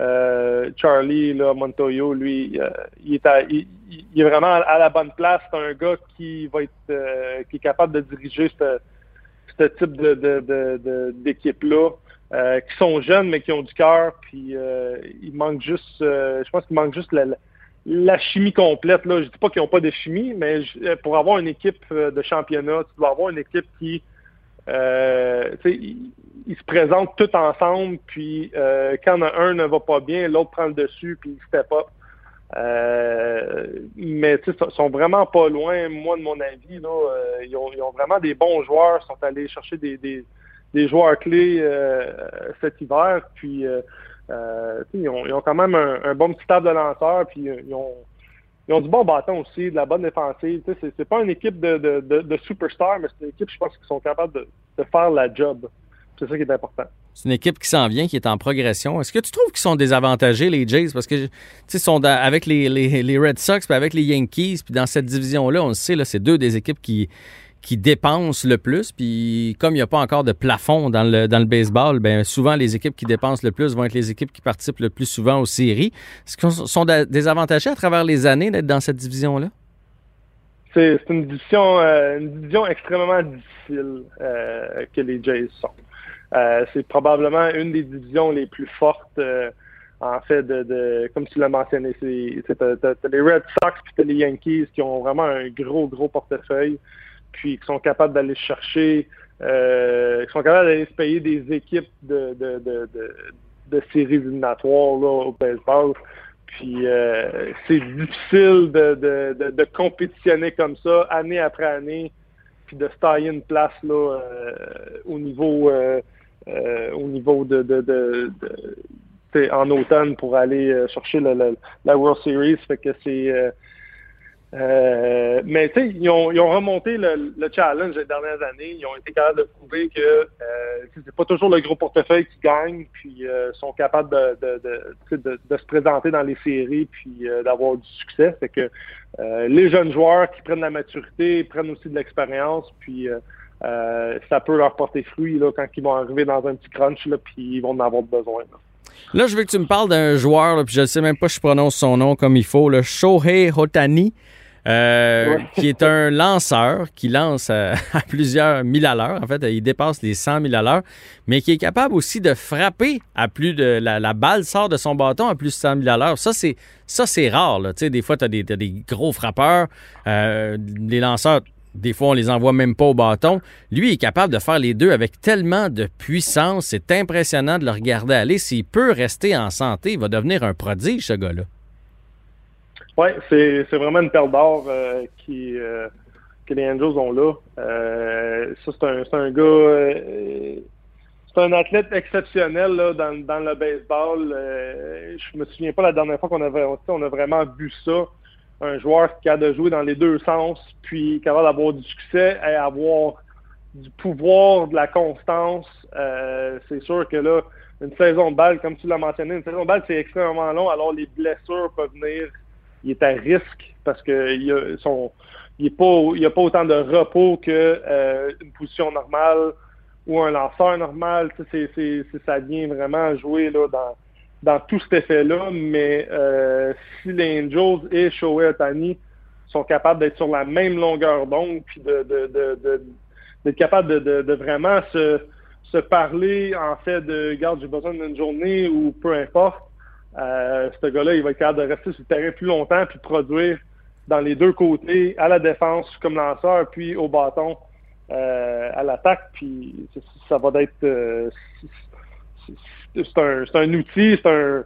euh, Charlie là, Montoyo, lui, euh, il, est il, est vraiment à la bonne place. C'est un gars qui va être euh, qui est capable de diriger ce, type de, d'équipe-là. qui sont jeunes mais qui ont du cœur. Puis il manque juste, je pense qu'il manque juste la, chimie complète. Là. Je dis pas qu'ils n'ont pas de chimie, mais pour avoir une équipe de championnat, tu dois avoir une équipe qui euh, ils, se présentent tous ensemble, puis euh, quand un ne va pas bien, l'autre prend le dessus, puis il step up. Euh, mais ils sont vraiment pas loin, moi, de mon avis. Là, euh, ils, ont, ils, vraiment des bons joueurs, ils sont allés chercher des, des, des joueurs clés euh, cet hiver, puis ils ont, ils, ont, quand même un, bon petit table de lanceurs, puis ils ont ils ont du bon bâton aussi, de la bonne défensive. Tu sais, c'est pas une équipe de, superstars, mais c'est une équipe, je pense, qui sont capables de, faire la job. C'est ça qui est important. C'est une équipe qui s'en vient, qui est en progression. Est-ce que tu trouves qu'ils sont désavantagés, les Jays? Parce que, tu sont avec les, Red Sox, puis avec les Yankees, puis dans cette division-là, on le sait, c'est deux des équipes qui, qui dépensent le plus. Puis comme il n'y a pas encore de plafond dans le, dans le baseball, bien souvent les équipes qui dépensent le plus vont être les équipes qui participent le plus souvent aux séries. Est-ce qu'ils sont désavantagés à travers les années d'être dans cette division-là? C'est une division, euh, une division extrêmement difficile euh, que les Jays sont. Euh, c'est probablement une des divisions les plus fortes en fait, de, comme tu l'as mentionné, c'est les Red Sox et les Yankees qui ont vraiment un gros, gros portefeuille puis qui sont capables d'aller chercher, euh, qui sont capables d'aller se payer des équipes de, de, de, de, séries éliminatoires là, au baseball. Puis euh, c'est difficile de, de, de, compétitionner comme ça année après année, puis de se tailler une place là euh, au niveau au niveau de, de, de, de en automne pour aller chercher la, la, World Series. Fait que c'est euh, mais tu sais, ils ont, remonté le, le, challenge les dernières années. Ils ont été capables de prouver que euh, c'est pas toujours le gros portefeuille qui gagne, puis euh, sont capables de, se présenter dans les séries, puis euh, d'avoir du succès. C'est que les jeunes joueurs qui prennent la maturité prennent aussi de l'expérience, puis ça peut leur porter fruit là, quand ils vont arriver dans un petit crunch, là, puis ils vont en avoir besoin. Là. Là, je veux que tu me parles d'un joueur, puis je ne sais même pas si je prononce son nom comme il faut, le Shohei Hotani. Euh, qui est un lanceur qui lance à, plusieurs mille à l'heure. En fait, il dépasse les 100 000 à l'heure, mais qui est capable aussi de frapper à plus de. La, balle sort de son bâton à plus de 100 000 à l'heure. Ça, c'est, ça, c'est rare. Là. Des fois, tu as, des gros frappeurs. Euh, les lanceurs, des fois, on les envoie même pas au bâton. Lui est capable de faire les deux avec tellement de puissance. C'est impressionnant de le regarder aller. S'il peut rester en santé, il va devenir un prodige, ce gars-là. Oui, c'est, vraiment une perle d'or euh, qui, euh, que les Angels ont là. Euh, ça, c'est un, un gars. c'est un athlète exceptionnel là, dans, dans le baseball. je me souviens pas la dernière fois qu'on avait on a vraiment vu ça. Un joueur qui a de jouer dans les deux sens, puis capable d'avoir du succès et avoir du pouvoir, de la constance. c'est sûr que là, une saison de balle, comme tu l'as mentionné, une saison de balle, c'est extrêmement long, alors les blessures peuvent venir il est à risque parce que il il a pas autant de repos que euh, position normale ou un lanceur normal. Ça vient vraiment jouer dans, tout cet effet-là. Mais euh, si les Angels et Shohei Otani sont capables d'être sur la même longueur d'onde puis de, de, de, d'être capable de, vraiment se, se parler en fait de garde, j'ai besoin d'une journée ou peu importe. Euh, ce gars-là, il va être capable de rester sur le terrain plus longtemps puis produire dans les deux côtés, à la défense comme lanceur, puis au bâton euh, à l'attaque. Puis ça va être euh, c'est un, un, outil, c'est un,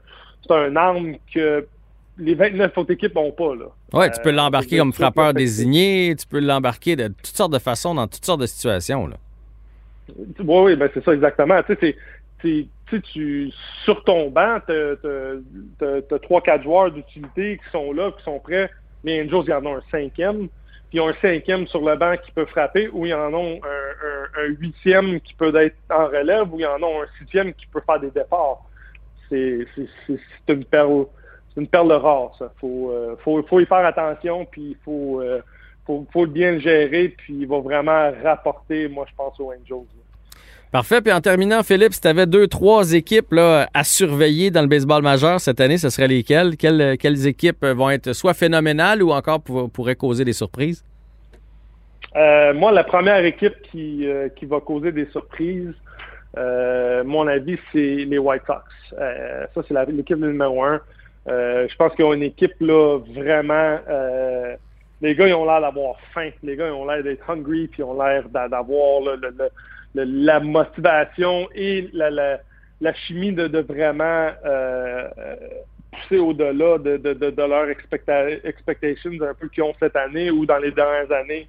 un arme que les 29 autres équipes n'ont pas. Là. Ouais, tu peux l'embarquer comme frappeur désigné, tu peux l'embarquer de toutes sortes de façons, dans toutes sortes de situations. Là. Oui, oui, ben c'est ça exactement. Tu sais, tu, sur ton banc, tu as, trois, quatre joueurs d'utilité qui sont là, qui sont prêts. Les Angels, il y en a un cinquième. Puis ils ont un cinquième sur le banc qui peut frapper, ou il y en a un, huitième qui peut être en relève, ou il y en a un sixième qui peut faire des départs. C'est une perle rare, ça. Euh, faut, faut, y faire attention, puis il faut, euh, faut, bien le gérer, puis il va vraiment rapporter, moi, je pense, aux Angels. Parfait. Puis en terminant, Philippe, si tu avais deux, trois équipes là, à surveiller dans le baseball majeur cette année, ce serait lesquelles? Quelles, quelles équipes vont être soit phénoménales ou encore pourraient causer des surprises? Euh, moi, la première équipe qui, qui va causer des surprises, mon avis, c'est les White Sox. ça, c'est l'équipe numéro un. Euh, je pense qu'ils ont une équipe là vraiment. Euh, les gars, ils ont l'air d'avoir faim. Les gars, ils ont l'air d'être hungry, puis ils ont l'air d'avoir la motivation et la, chimie de, vraiment euh, pousser au-delà de, de, leurs expectations un peu qu'ils ont cette année ou dans les dernières années.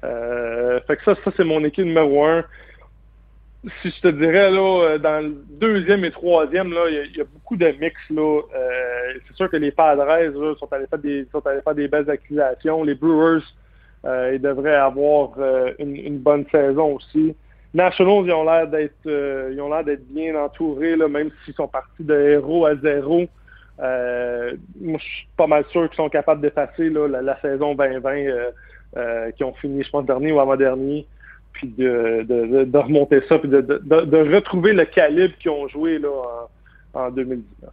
fait que ça, ça c'est mon équipe numéro un si je te dirais, là, euh, dans le deuxième et troisième, là, il y, a beaucoup de mix. Euh, c'est sûr que les Padres sont, allés faire des, sont allés des belles accusations. Les Brewers, euh, ils devraient avoir une, bonne saison aussi. Nationals, ils ont l'air d'être ils ont l'air d'être bien entourés, là, même s'ils sont partis de héros à zéro. moi, je suis pas mal sûr qu'ils sont capables d'effacer la, la, saison 2020 qui ont fini, je pense, dernier ou avant-dernier puis de, de, remonter ça, puis de, retrouver le calibre qu'ils ont joué là, en, 2019.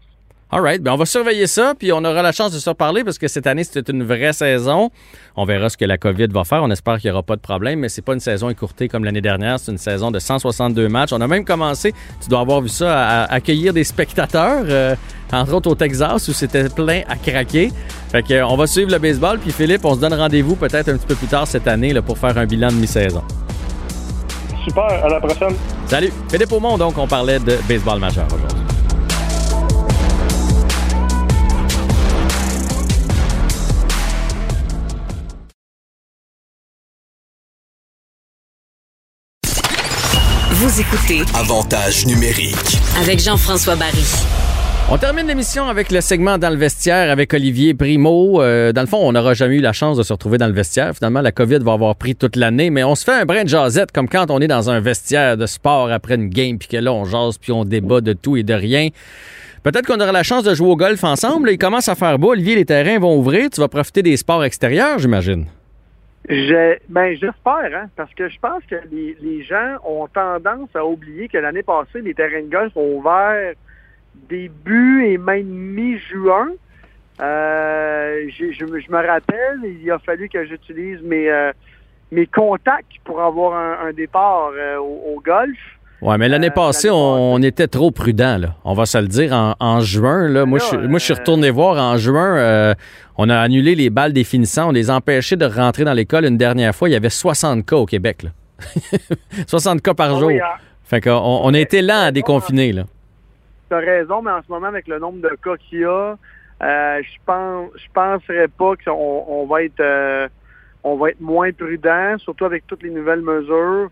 All right. Ben on va surveiller ça, puis on aura la chance de se reparler parce que cette année, c'était une vraie saison. On verra ce que la COVID va faire. On espère qu'il n'y aura pas de problème, mais c'est pas une saison écourtée comme l'année dernière. C'est une saison de 162 matchs. On a même commencé, tu dois avoir vu ça, à accueillir des spectateurs, euh, entre autres au Texas, où c'était plein à craquer. Fait que, on va suivre le baseball. Puis Philippe, on se donne rendez-vous peut-être un petit peu plus tard cette année là, pour faire un bilan de mi-saison. Super, à la prochaine. Salut. Philippe Aumont, donc, on parlait de baseball majeur aujourd'hui. Vous écoutez Avantage numérique avec Jean-François Barry. On termine l'émission avec le segment dans le vestiaire avec Olivier Primo. Euh, dans le fond, on n'aura jamais eu la chance de se retrouver dans le vestiaire. Finalement, la COVID va avoir pris toute l'année, mais on se fait un brin de jasette comme quand on est dans un vestiaire de sport après une game, puis que là, on jase, puis on débat de tout et de rien. Peut-être qu'on aura la chance de jouer au golf ensemble. il commence à faire beau. Olivier, les terrains vont ouvrir. Tu vas profiter des sports extérieurs, j'imagine. Ben, j'espère, hein, parce que je pense que les, les gens ont tendance à oublier que l'année passée, les terrains de golf ont ouvert début et même mi-juin. Euh, je, me rappelle, il a fallu que j'utilise mes, euh, mes contacts pour avoir un, départ euh, au, golf. Oui, mais l'année passée, on, était trop prudent, là. On va se le dire. En, juin, là, moi, je, moi, je suis retourné voir. En juin, on a annulé les balles des finissants. On les a empêchés de rentrer dans l'école une dernière fois. Il y avait 60 cas au Québec, 60 cas par ah jour. Hein. Fait qu'on on a été lent à déconfiner, là tu as raison, mais en ce moment, avec le nombre de cas qu'il y a, euh, je pense je penserais pas qu'on on va être euh, on va être moins prudent, surtout avec toutes les nouvelles mesures.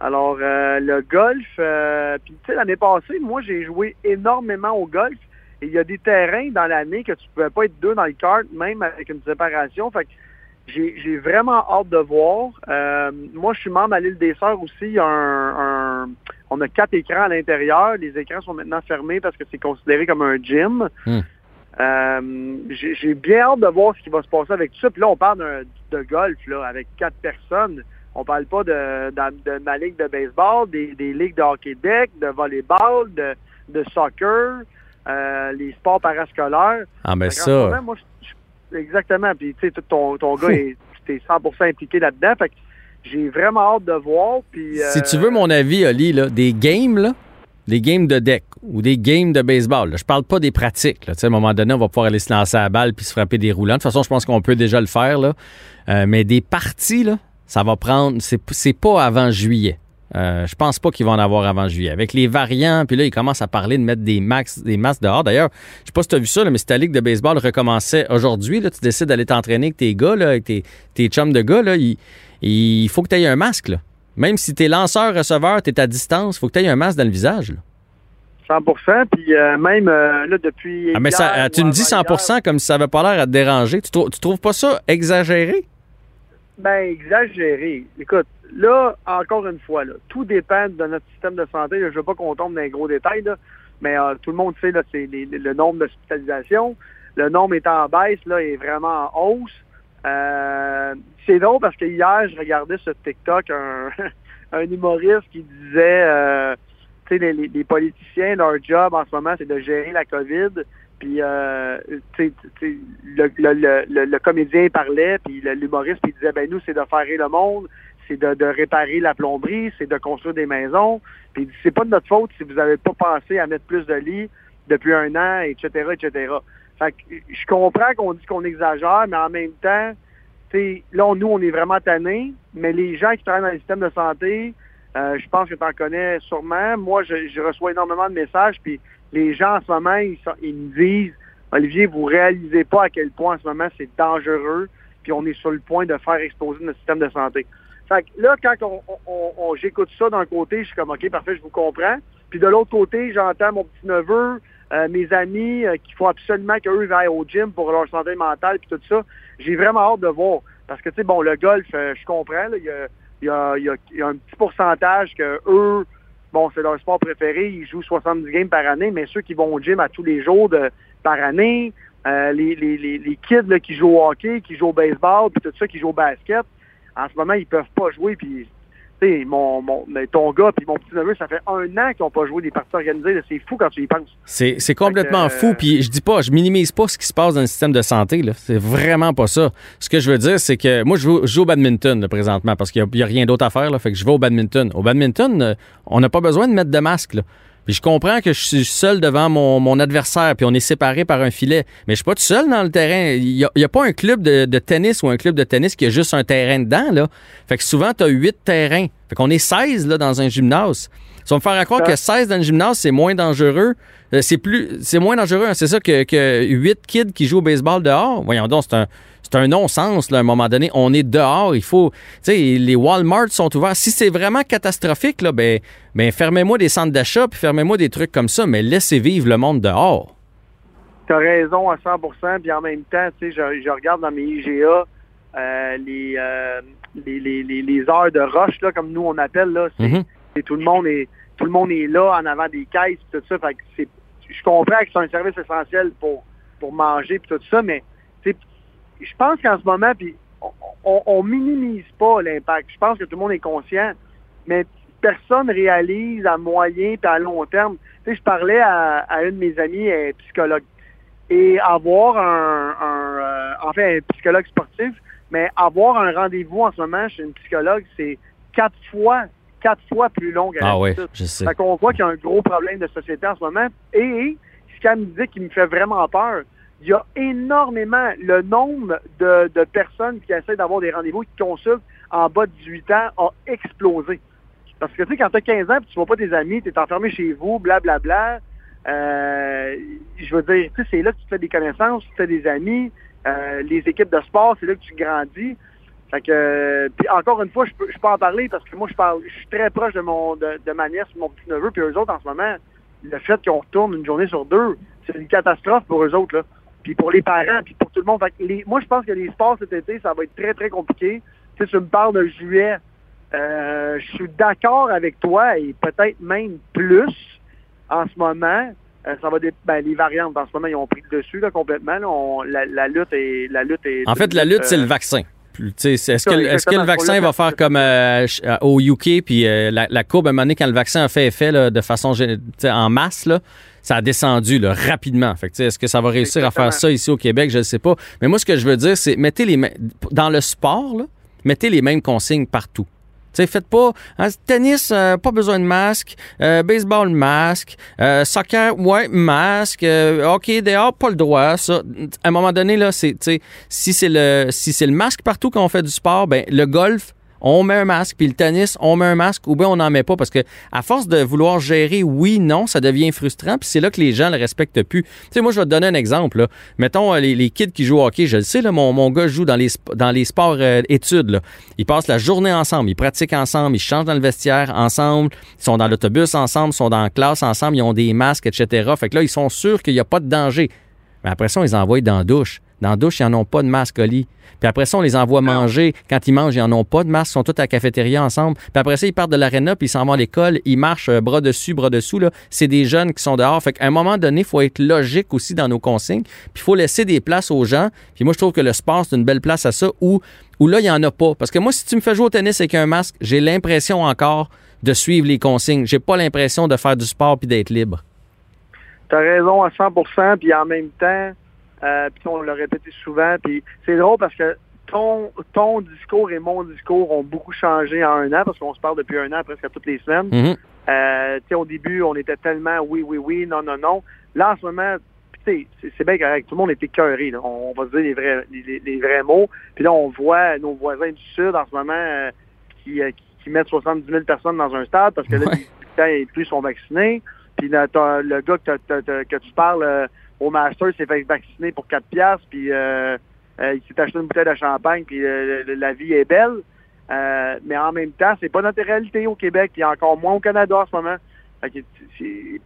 Alors euh, le golf, puis tu sais l'année passée, moi j'ai joué énormément au golf et il y a des terrains dans l'année que tu pouvais pas être deux dans le kart, même avec une séparation. Fait que j'ai vraiment hâte de voir. moi, je suis membre à l'île des Sœurs aussi. Il y a un on a quatre écrans à l'intérieur. Les écrans sont maintenant fermés parce que c'est considéré comme un gym. Hmm. Euh, j'ai bien hâte de voir ce qui va se passer avec tout ça. Puis là, on parle de golf là, avec quatre personnes. On parle pas de, de, ma ligue de baseball, des, ligues de hockey deck, de volleyball, de, de soccer, euh, les sports parascolaires. Ah, mais ça. exactement. Puis, tu sais, ton, ton gars, est 100% impliqué là-dedans. Fait j'ai vraiment hâte de voir. Puis, Si tu euh, veux mon avis, Oli, là, des games, là, des games de deck ou des games de baseball, là, je parle pas des pratiques. Là. Tu À un moment donné, on va pouvoir aller se lancer à la balle puis se frapper des roulants. De toute façon, je pense qu'on peut déjà le faire. Là. Euh, mais des parties, là, ça va prendre. C'est pas avant juillet. Euh, je pense pas qu'ils vont en avoir avant juillet. Avec les variants, puis là, ils commencent à parler de mettre des max, des masses dehors. D'ailleurs, je sais pas si tu as vu ça, là, mais si ta ligue de baseball recommençait aujourd'hui, tu décides d'aller t'entraîner avec tes gars, là, avec tes, tes chums de gars, là, il, il faut que tu aies un masque. Là. Même si tu es lanceur-receveur, tu es à distance, il faut que tu aies un masque dans le visage. là. 100 Puis euh, même euh, là, depuis. Ah, mais hier tu me dis avant-hier, 100 comme si ça avait pas l'air à te déranger. Tu, trou- tu trouves pas ça exagéré? Ben, exagéré. Écoute, là, encore une fois, là, tout dépend de notre système de santé. Je veux pas qu'on tombe dans les gros détails, là, mais euh, tout le monde sait là, c'est les- le nombre d'hospitalisations. Le nombre est en baisse, là, est vraiment en hausse. Euh, c'est drôle parce que hier, je regardais sur TikTok un, humoriste qui disait, euh, tu sais, les politiciens, leur job en ce moment, c'est de gérer la COVID. Puis, euh, le, le, le, le- comédien parlait, puis l'humoriste, puis disait, ben nous, c'est de faire le monde, c'est de, de réparer la plomberie, c'est de construire des maisons. Puis il dit, c'est pas de notre faute si vous n'avez pas pensé à mettre plus de lits depuis un an, etc., etc. Fait que je comprends qu'on dit qu'on exagère, mais en même temps, tu sais, là, nous, on est vraiment tannés, mais les gens qui travaillent dans le système de santé, euh, je pense que tu en connais sûrement. Moi, je, je reçois énormément de messages, puis les gens en ce moment, ils, sont- ils me disent, Olivier, vous réalisez pas à quel point en ce moment c'est dangereux, puis on est sur le point de faire exploser notre système de santé. Fait que là, quand on, on- on- j'écoute ça d'un côté, je suis comme, OK, parfait, je vous comprends. Puis de l'autre côté, j'entends mon petit-neveu, euh, mes amis euh, qu'il faut absolument qu'eux aillent au gym pour leur santé mentale puis tout ça. J'ai vraiment hâte de voir. Parce que, tu sais, bon, le golf, euh, je comprends, il y a, y, a, y a- y a un petit pourcentage que eux, bon, c'est leur sport préféré, ils jouent 70 games par année, mais ceux qui vont au gym à tous les jours de, par année, euh, les, les, les, kids là, qui jouent au hockey, qui jouent au baseball, puis tout ça, qui jouent au basket, en ce moment, ils peuvent pas jouer, sais, mon, ton gars puis mon petit-neveu, ça fait un an qu'ils n'ont pas joué des parties organisées. C'est fou quand tu y penses. C'est complètement que, fou. euh, Puis je dis pas, je minimise pas ce qui se passe dans le système de santé. C'est vraiment pas ça. Ce que je veux dire, c'est que moi, je joue, je joue au badminton là, présentement parce qu'il n'y a, rien d'autre à faire. Là, fait que je vais au badminton. Au badminton, euh, on n'a pas besoin de mettre de masque. Là. Puis je comprends que je suis seul devant mon, mon adversaire, puis on est séparés par un filet. Mais je suis pas tout seul dans le terrain. Il n'y a, a pas un club de, de tennis ou un club de tennis qui a juste un terrain dedans. Là. Fait que souvent, tu as huit terrains. Fait qu'on est 16 là, dans un gymnase. Ça va me faire croire Ça- que 16 dans le gymnase, c'est moins dangereux. Euh, C'est plus, c'est moins dangereux. hein. C'est ça que, que 8 kids qui jouent au baseball dehors. Voyons donc, c'est un, c'est un non-sens, là, à un moment donné. On est dehors, il faut... Tu sais, les Walmart sont ouverts. Si c'est vraiment catastrophique, là, ben, ben fermez-moi des centres d'achat, puis fermez-moi des trucs comme ça, mais laissez vivre le monde dehors. Tu as raison à 100% puis en même temps, tu sais, je, je regarde dans mes IGA euh, les, euh, les, les, les, les heures de rush, là, comme nous on appelle, là, c'est, Mhm. c'est tout le monde est tout le monde est là en avant des caisses tout ça. Fait que c'est, je comprends que c'est un service essentiel pour, pour manger puis tout ça, mais je pense qu'en ce moment, puis on, on, minimise pas l'impact. Je pense que tout le monde est conscient, mais personne réalise à moyen et à long terme. Tu sais, je parlais à, à une de mes amies, elle est psychologue, et avoir un, un euh, un psychologue sportif, mais avoir un rendez-vous en ce moment chez une psychologue, c'est quatre fois, quatre fois plus long qu'à Ah oui, je sais. Fait qu'on voit qu'il y a un gros problème de société en ce moment. Et ce qu'elle me dit qui me fait vraiment peur, il y a énormément, le nombre de, personnes qui essaient d'avoir des rendez-vous, qui consultent en bas de 18 ans a explosé. Parce que tu sais, quand tu as 15 ans et tu vois pas tes amis, tu es enfermé chez vous, blablabla, euh, je veux dire, tu sais, c'est là que tu te fais des connaissances, tu fais des amis, euh, les équipes de sport, c'est là que tu grandis. Fait que, euh, puis encore une fois, je peux, je peux en parler parce que moi, je parle, je suis très proche de mon, de, de ma nièce, mon petit neveu, puis eux autres en ce moment, le fait qu'on retourne une journée sur deux, c'est une catastrophe pour eux autres là. Puis pour les parents, puis pour tout le monde. Fait que les, moi, je pense que les sports cet été, ça va être très très compliqué. Tu sais, tu me parles de juillet, euh, je suis d'accord avec toi et peut-être même plus en ce moment. Euh, ça va ben, les variantes en ce moment ils ont pris le dessus là, complètement. là. On- la, la lutte est la lutte est En fait, la lutte, c'est euh, le vaccin. Plus- Est-ce que, le vaccin va faire comme euh, euh, au UK, puis euh, la, la courbe, à un moment donné, quand le vaccin a fait effet là, de façon en masse, là, ça a descendu là, rapidement. Est-ce que ça va réussir à faire ça ici au Québec? Je ne sais pas. Mais moi, ce que je veux dire, c'est mettez les dans le sport, là, mettez les mêmes consignes partout. Sais, faites pas. hein, tennis, euh, pas besoin de masque. Euh, baseball, masque. Euh, soccer, ouais, masque. Euh, hockey, dehors, pas le droit. Ça, à un moment donné, là, c'est, si c'est le, si c'est le masque partout quand on fait du sport, ben, le golf, on met un masque, puis le tennis, on met un masque, ou bien on n'en met pas, parce que à force de vouloir gérer oui, non, ça devient frustrant, puis c'est là que les gens le respectent plus. Tu sais, moi, je vais te donner un exemple. Mettons, euh, les, kids qui jouent au hockey, je le sais, mon, mon gars joue dans les, dans les sports euh, études. Ils passent la journée ensemble, ils pratiquent ensemble, ils changent dans le vestiaire ensemble, ils sont dans l'autobus ensemble, ils sont dans la classe ensemble, ils ont des masques, etc. Fait que là, ils sont sûrs qu'il n'y a pas de danger. Mais après ça, on les envoie dans la douche. Dans la douche, ils n'en ont pas de masque au lit. Puis après ça, on les envoie manger. Quand ils mangent, ils n'en ont pas de masque. Ils sont tous à la cafétéria ensemble. Puis après ça, ils partent de l'aréna, puis ils s'en vont à l'école. Ils marchent euh, bras dessus, bras dessous. Là. C'est des jeunes qui sont dehors. Fait qu'à un moment donné, il faut être logique aussi dans nos consignes. Puis il faut laisser des places aux gens. Puis moi, je trouve que le sport, c'est une belle place à ça où, où là, il n'y en a pas. Parce que moi, si tu me fais jouer au tennis avec un masque, j'ai l'impression encore de suivre les consignes. J'ai pas l'impression de faire du sport puis d'être libre. Tu as raison à 100% puis en même temps, euh, puis on l'a répété souvent, puis c'est drôle parce que ton, ton discours et mon discours ont beaucoup changé en un an, parce qu'on se parle depuis un an presque toutes les semaines. Euh, tu sais, au début, on était tellement oui, oui, oui, non, non, non. Là, en ce moment, puis tu sais, c'est- bien correct. Tout le monde est écœuré. là. On, va se dire les vrais, les, les- vrais mots. Puis là, on voit nos voisins du Sud en ce moment euh, qui, euh, qui, qui mettent 70 000 personnes dans un stade parce que là, Ouais. les et plus sont vaccinés. Puis là, t'as le gars que, que tu parles euh, au Master s'est fait vacciner pour 4 piastres, puis euh, euh, il s'est acheté une bouteille de champagne, puis euh, la vie est belle. Euh, mais en même temps, c'est pas notre réalité au Québec, puis encore moins au Canada en ce moment.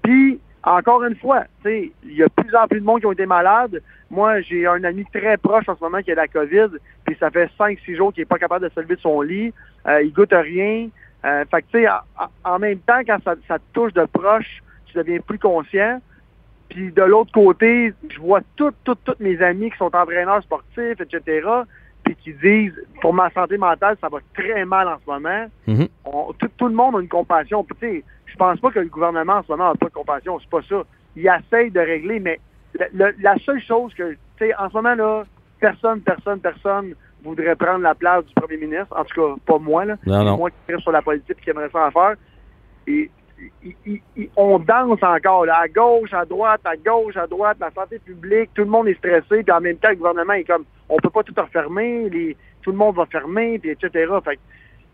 Puis, encore une fois, il y a de plus en plus de monde qui ont été malades. Moi, j'ai un ami très proche en ce moment qui a la COVID, puis ça fait 5-6 jours qu'il est pas capable de se lever de son lit. Euh, il goûte rien. Euh, fait que, tu sais, en, en même temps, quand ça, ça te touche de proche, tu deviens plus conscient. Puis de l'autre côté, je vois toutes, toutes, toutes mes amis qui sont entraîneurs sportifs, etc., puis qui disent, pour ma santé mentale, ça va très mal en ce moment. Mhm. On- tout, tout le monde a une compassion. Puis, tu sais, je pense pas que le gouvernement en ce moment n'a pas de compassion, c'est pas ça. Il essaye de régler, mais la, la- la seule chose que, tu sais, en ce moment, là, personne, personne, personne voudrait prendre la place du premier ministre. En tout cas, pas moi, là. Non, non. Moi qui reste sur la politique et qui aimerait ça en faire. Et on danse encore, à gauche, à droite, à gauche, à droite, la santé publique, tout le monde est stressé, puis en même temps, le gouvernement est comme, on peut pas tout refermer, tout le monde va fermer, puis etc. Fait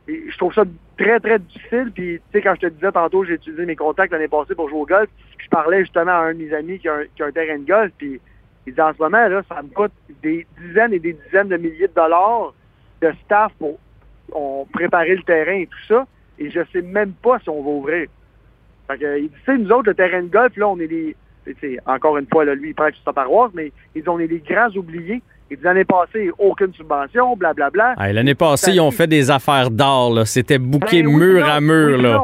je trouve ça très, très difficile, puis tu sais, quand je te disais tantôt, j'ai utilisé mes contacts l'année passée pour jouer au golf, je parlais justement à un de mes amis qui a un, qui a un terrain de golf, puis il dit, en ce moment, là, ça me coûte des dizaines et des dizaines de milliers de dollars de staff pour on, préparer le terrain et tout ça, et je sais même pas si on va ouvrir. Fait que, il dit, tu sais, nous autres, le terrain de golf, là, on est des. tu sais, encore une fois, là, lui, il prend sur sa paroisse, mais il dit, on est des grands oubliés. Il dit, l'année passée, aucune subvention, blablabla. Hey, L'année passée, ils ont fait des affaires d'or. là. C'était bouqué Ben oui, mur à mur. oui, là.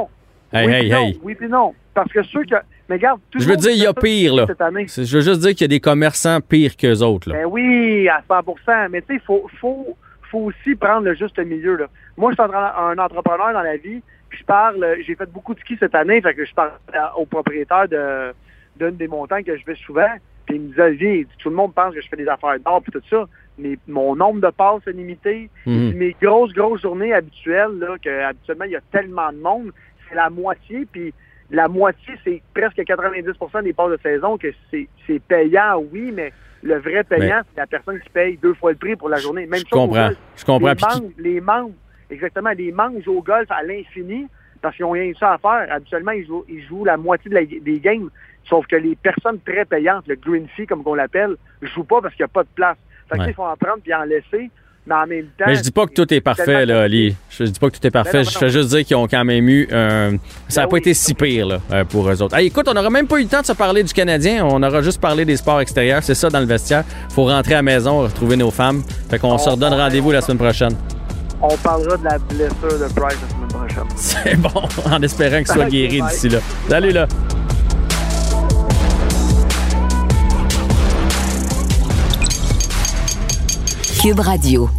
Hey, oui, hey, non, hey. Oui, puis non. Parce que ceux que. Mais regarde, tout Je veux dire, il y a pire, là. Cette année. Je veux juste dire qu'il y a des commerçants pires qu'eux autres. Là. Ben oui, à 100% Mais tu sais, il faut, faut, faut aussi prendre le juste milieu. Là. Moi, je suis un entrepreneur dans la vie. Je parle, euh, j'ai fait beaucoup de ski cette année, fait que je parle au propriétaire de d'une des montagnes que je vais souvent. Puis il me disait, tout le monde pense que je fais des affaires d'or puis tout ça. Mais mon nombre de passes est limité. Mhm. Puis mes grosses, grosses journées habituelles, là, que habituellement, il y a tellement de monde, c'est la moitié. Puis la moitié, c'est presque 90% des passes de saison que c'est c'est payant, oui, mais le vrai payant, c'est la personne qui paye deux fois le prix pour la journée. Même Je chose comprends. Je comprends. Les membres, exactement, les membres jouent au golf à l'infini parce qu'ils n'ont rien de ça à faire. Habituellement, ils jouent, ils jouent la moitié de la- des games. Sauf que les personnes très payantes, le green fee, comme on l'appelle, ne jouent pas parce qu'il n'y a pas de place. Fait que, Ouais. il faut en prendre puis en laisser. Mais en même temps. Mais je dis pas que tout est parfait, là, Ali. Je dis pas que tout est parfait. non, Je non. fais juste dire qu'ils ont quand même eu un. Ça n'a Ben pas oui. été si pire, là, euh, pour eux autres. Hey, écoute, on n'aura même pas eu le temps de se parler du Canadien. On aura juste parlé des sports extérieurs. C'est ça dans le vestiaire. Faut rentrer à la maison, retrouver nos femmes. Fait qu'on se redonne rendez-vous la semaine prochaine. On parlera de la blessure de Price la semaine prochaine. C'est bon, en espérant qu'il soit guéri d'ici là. Salut, là. Cube Radio.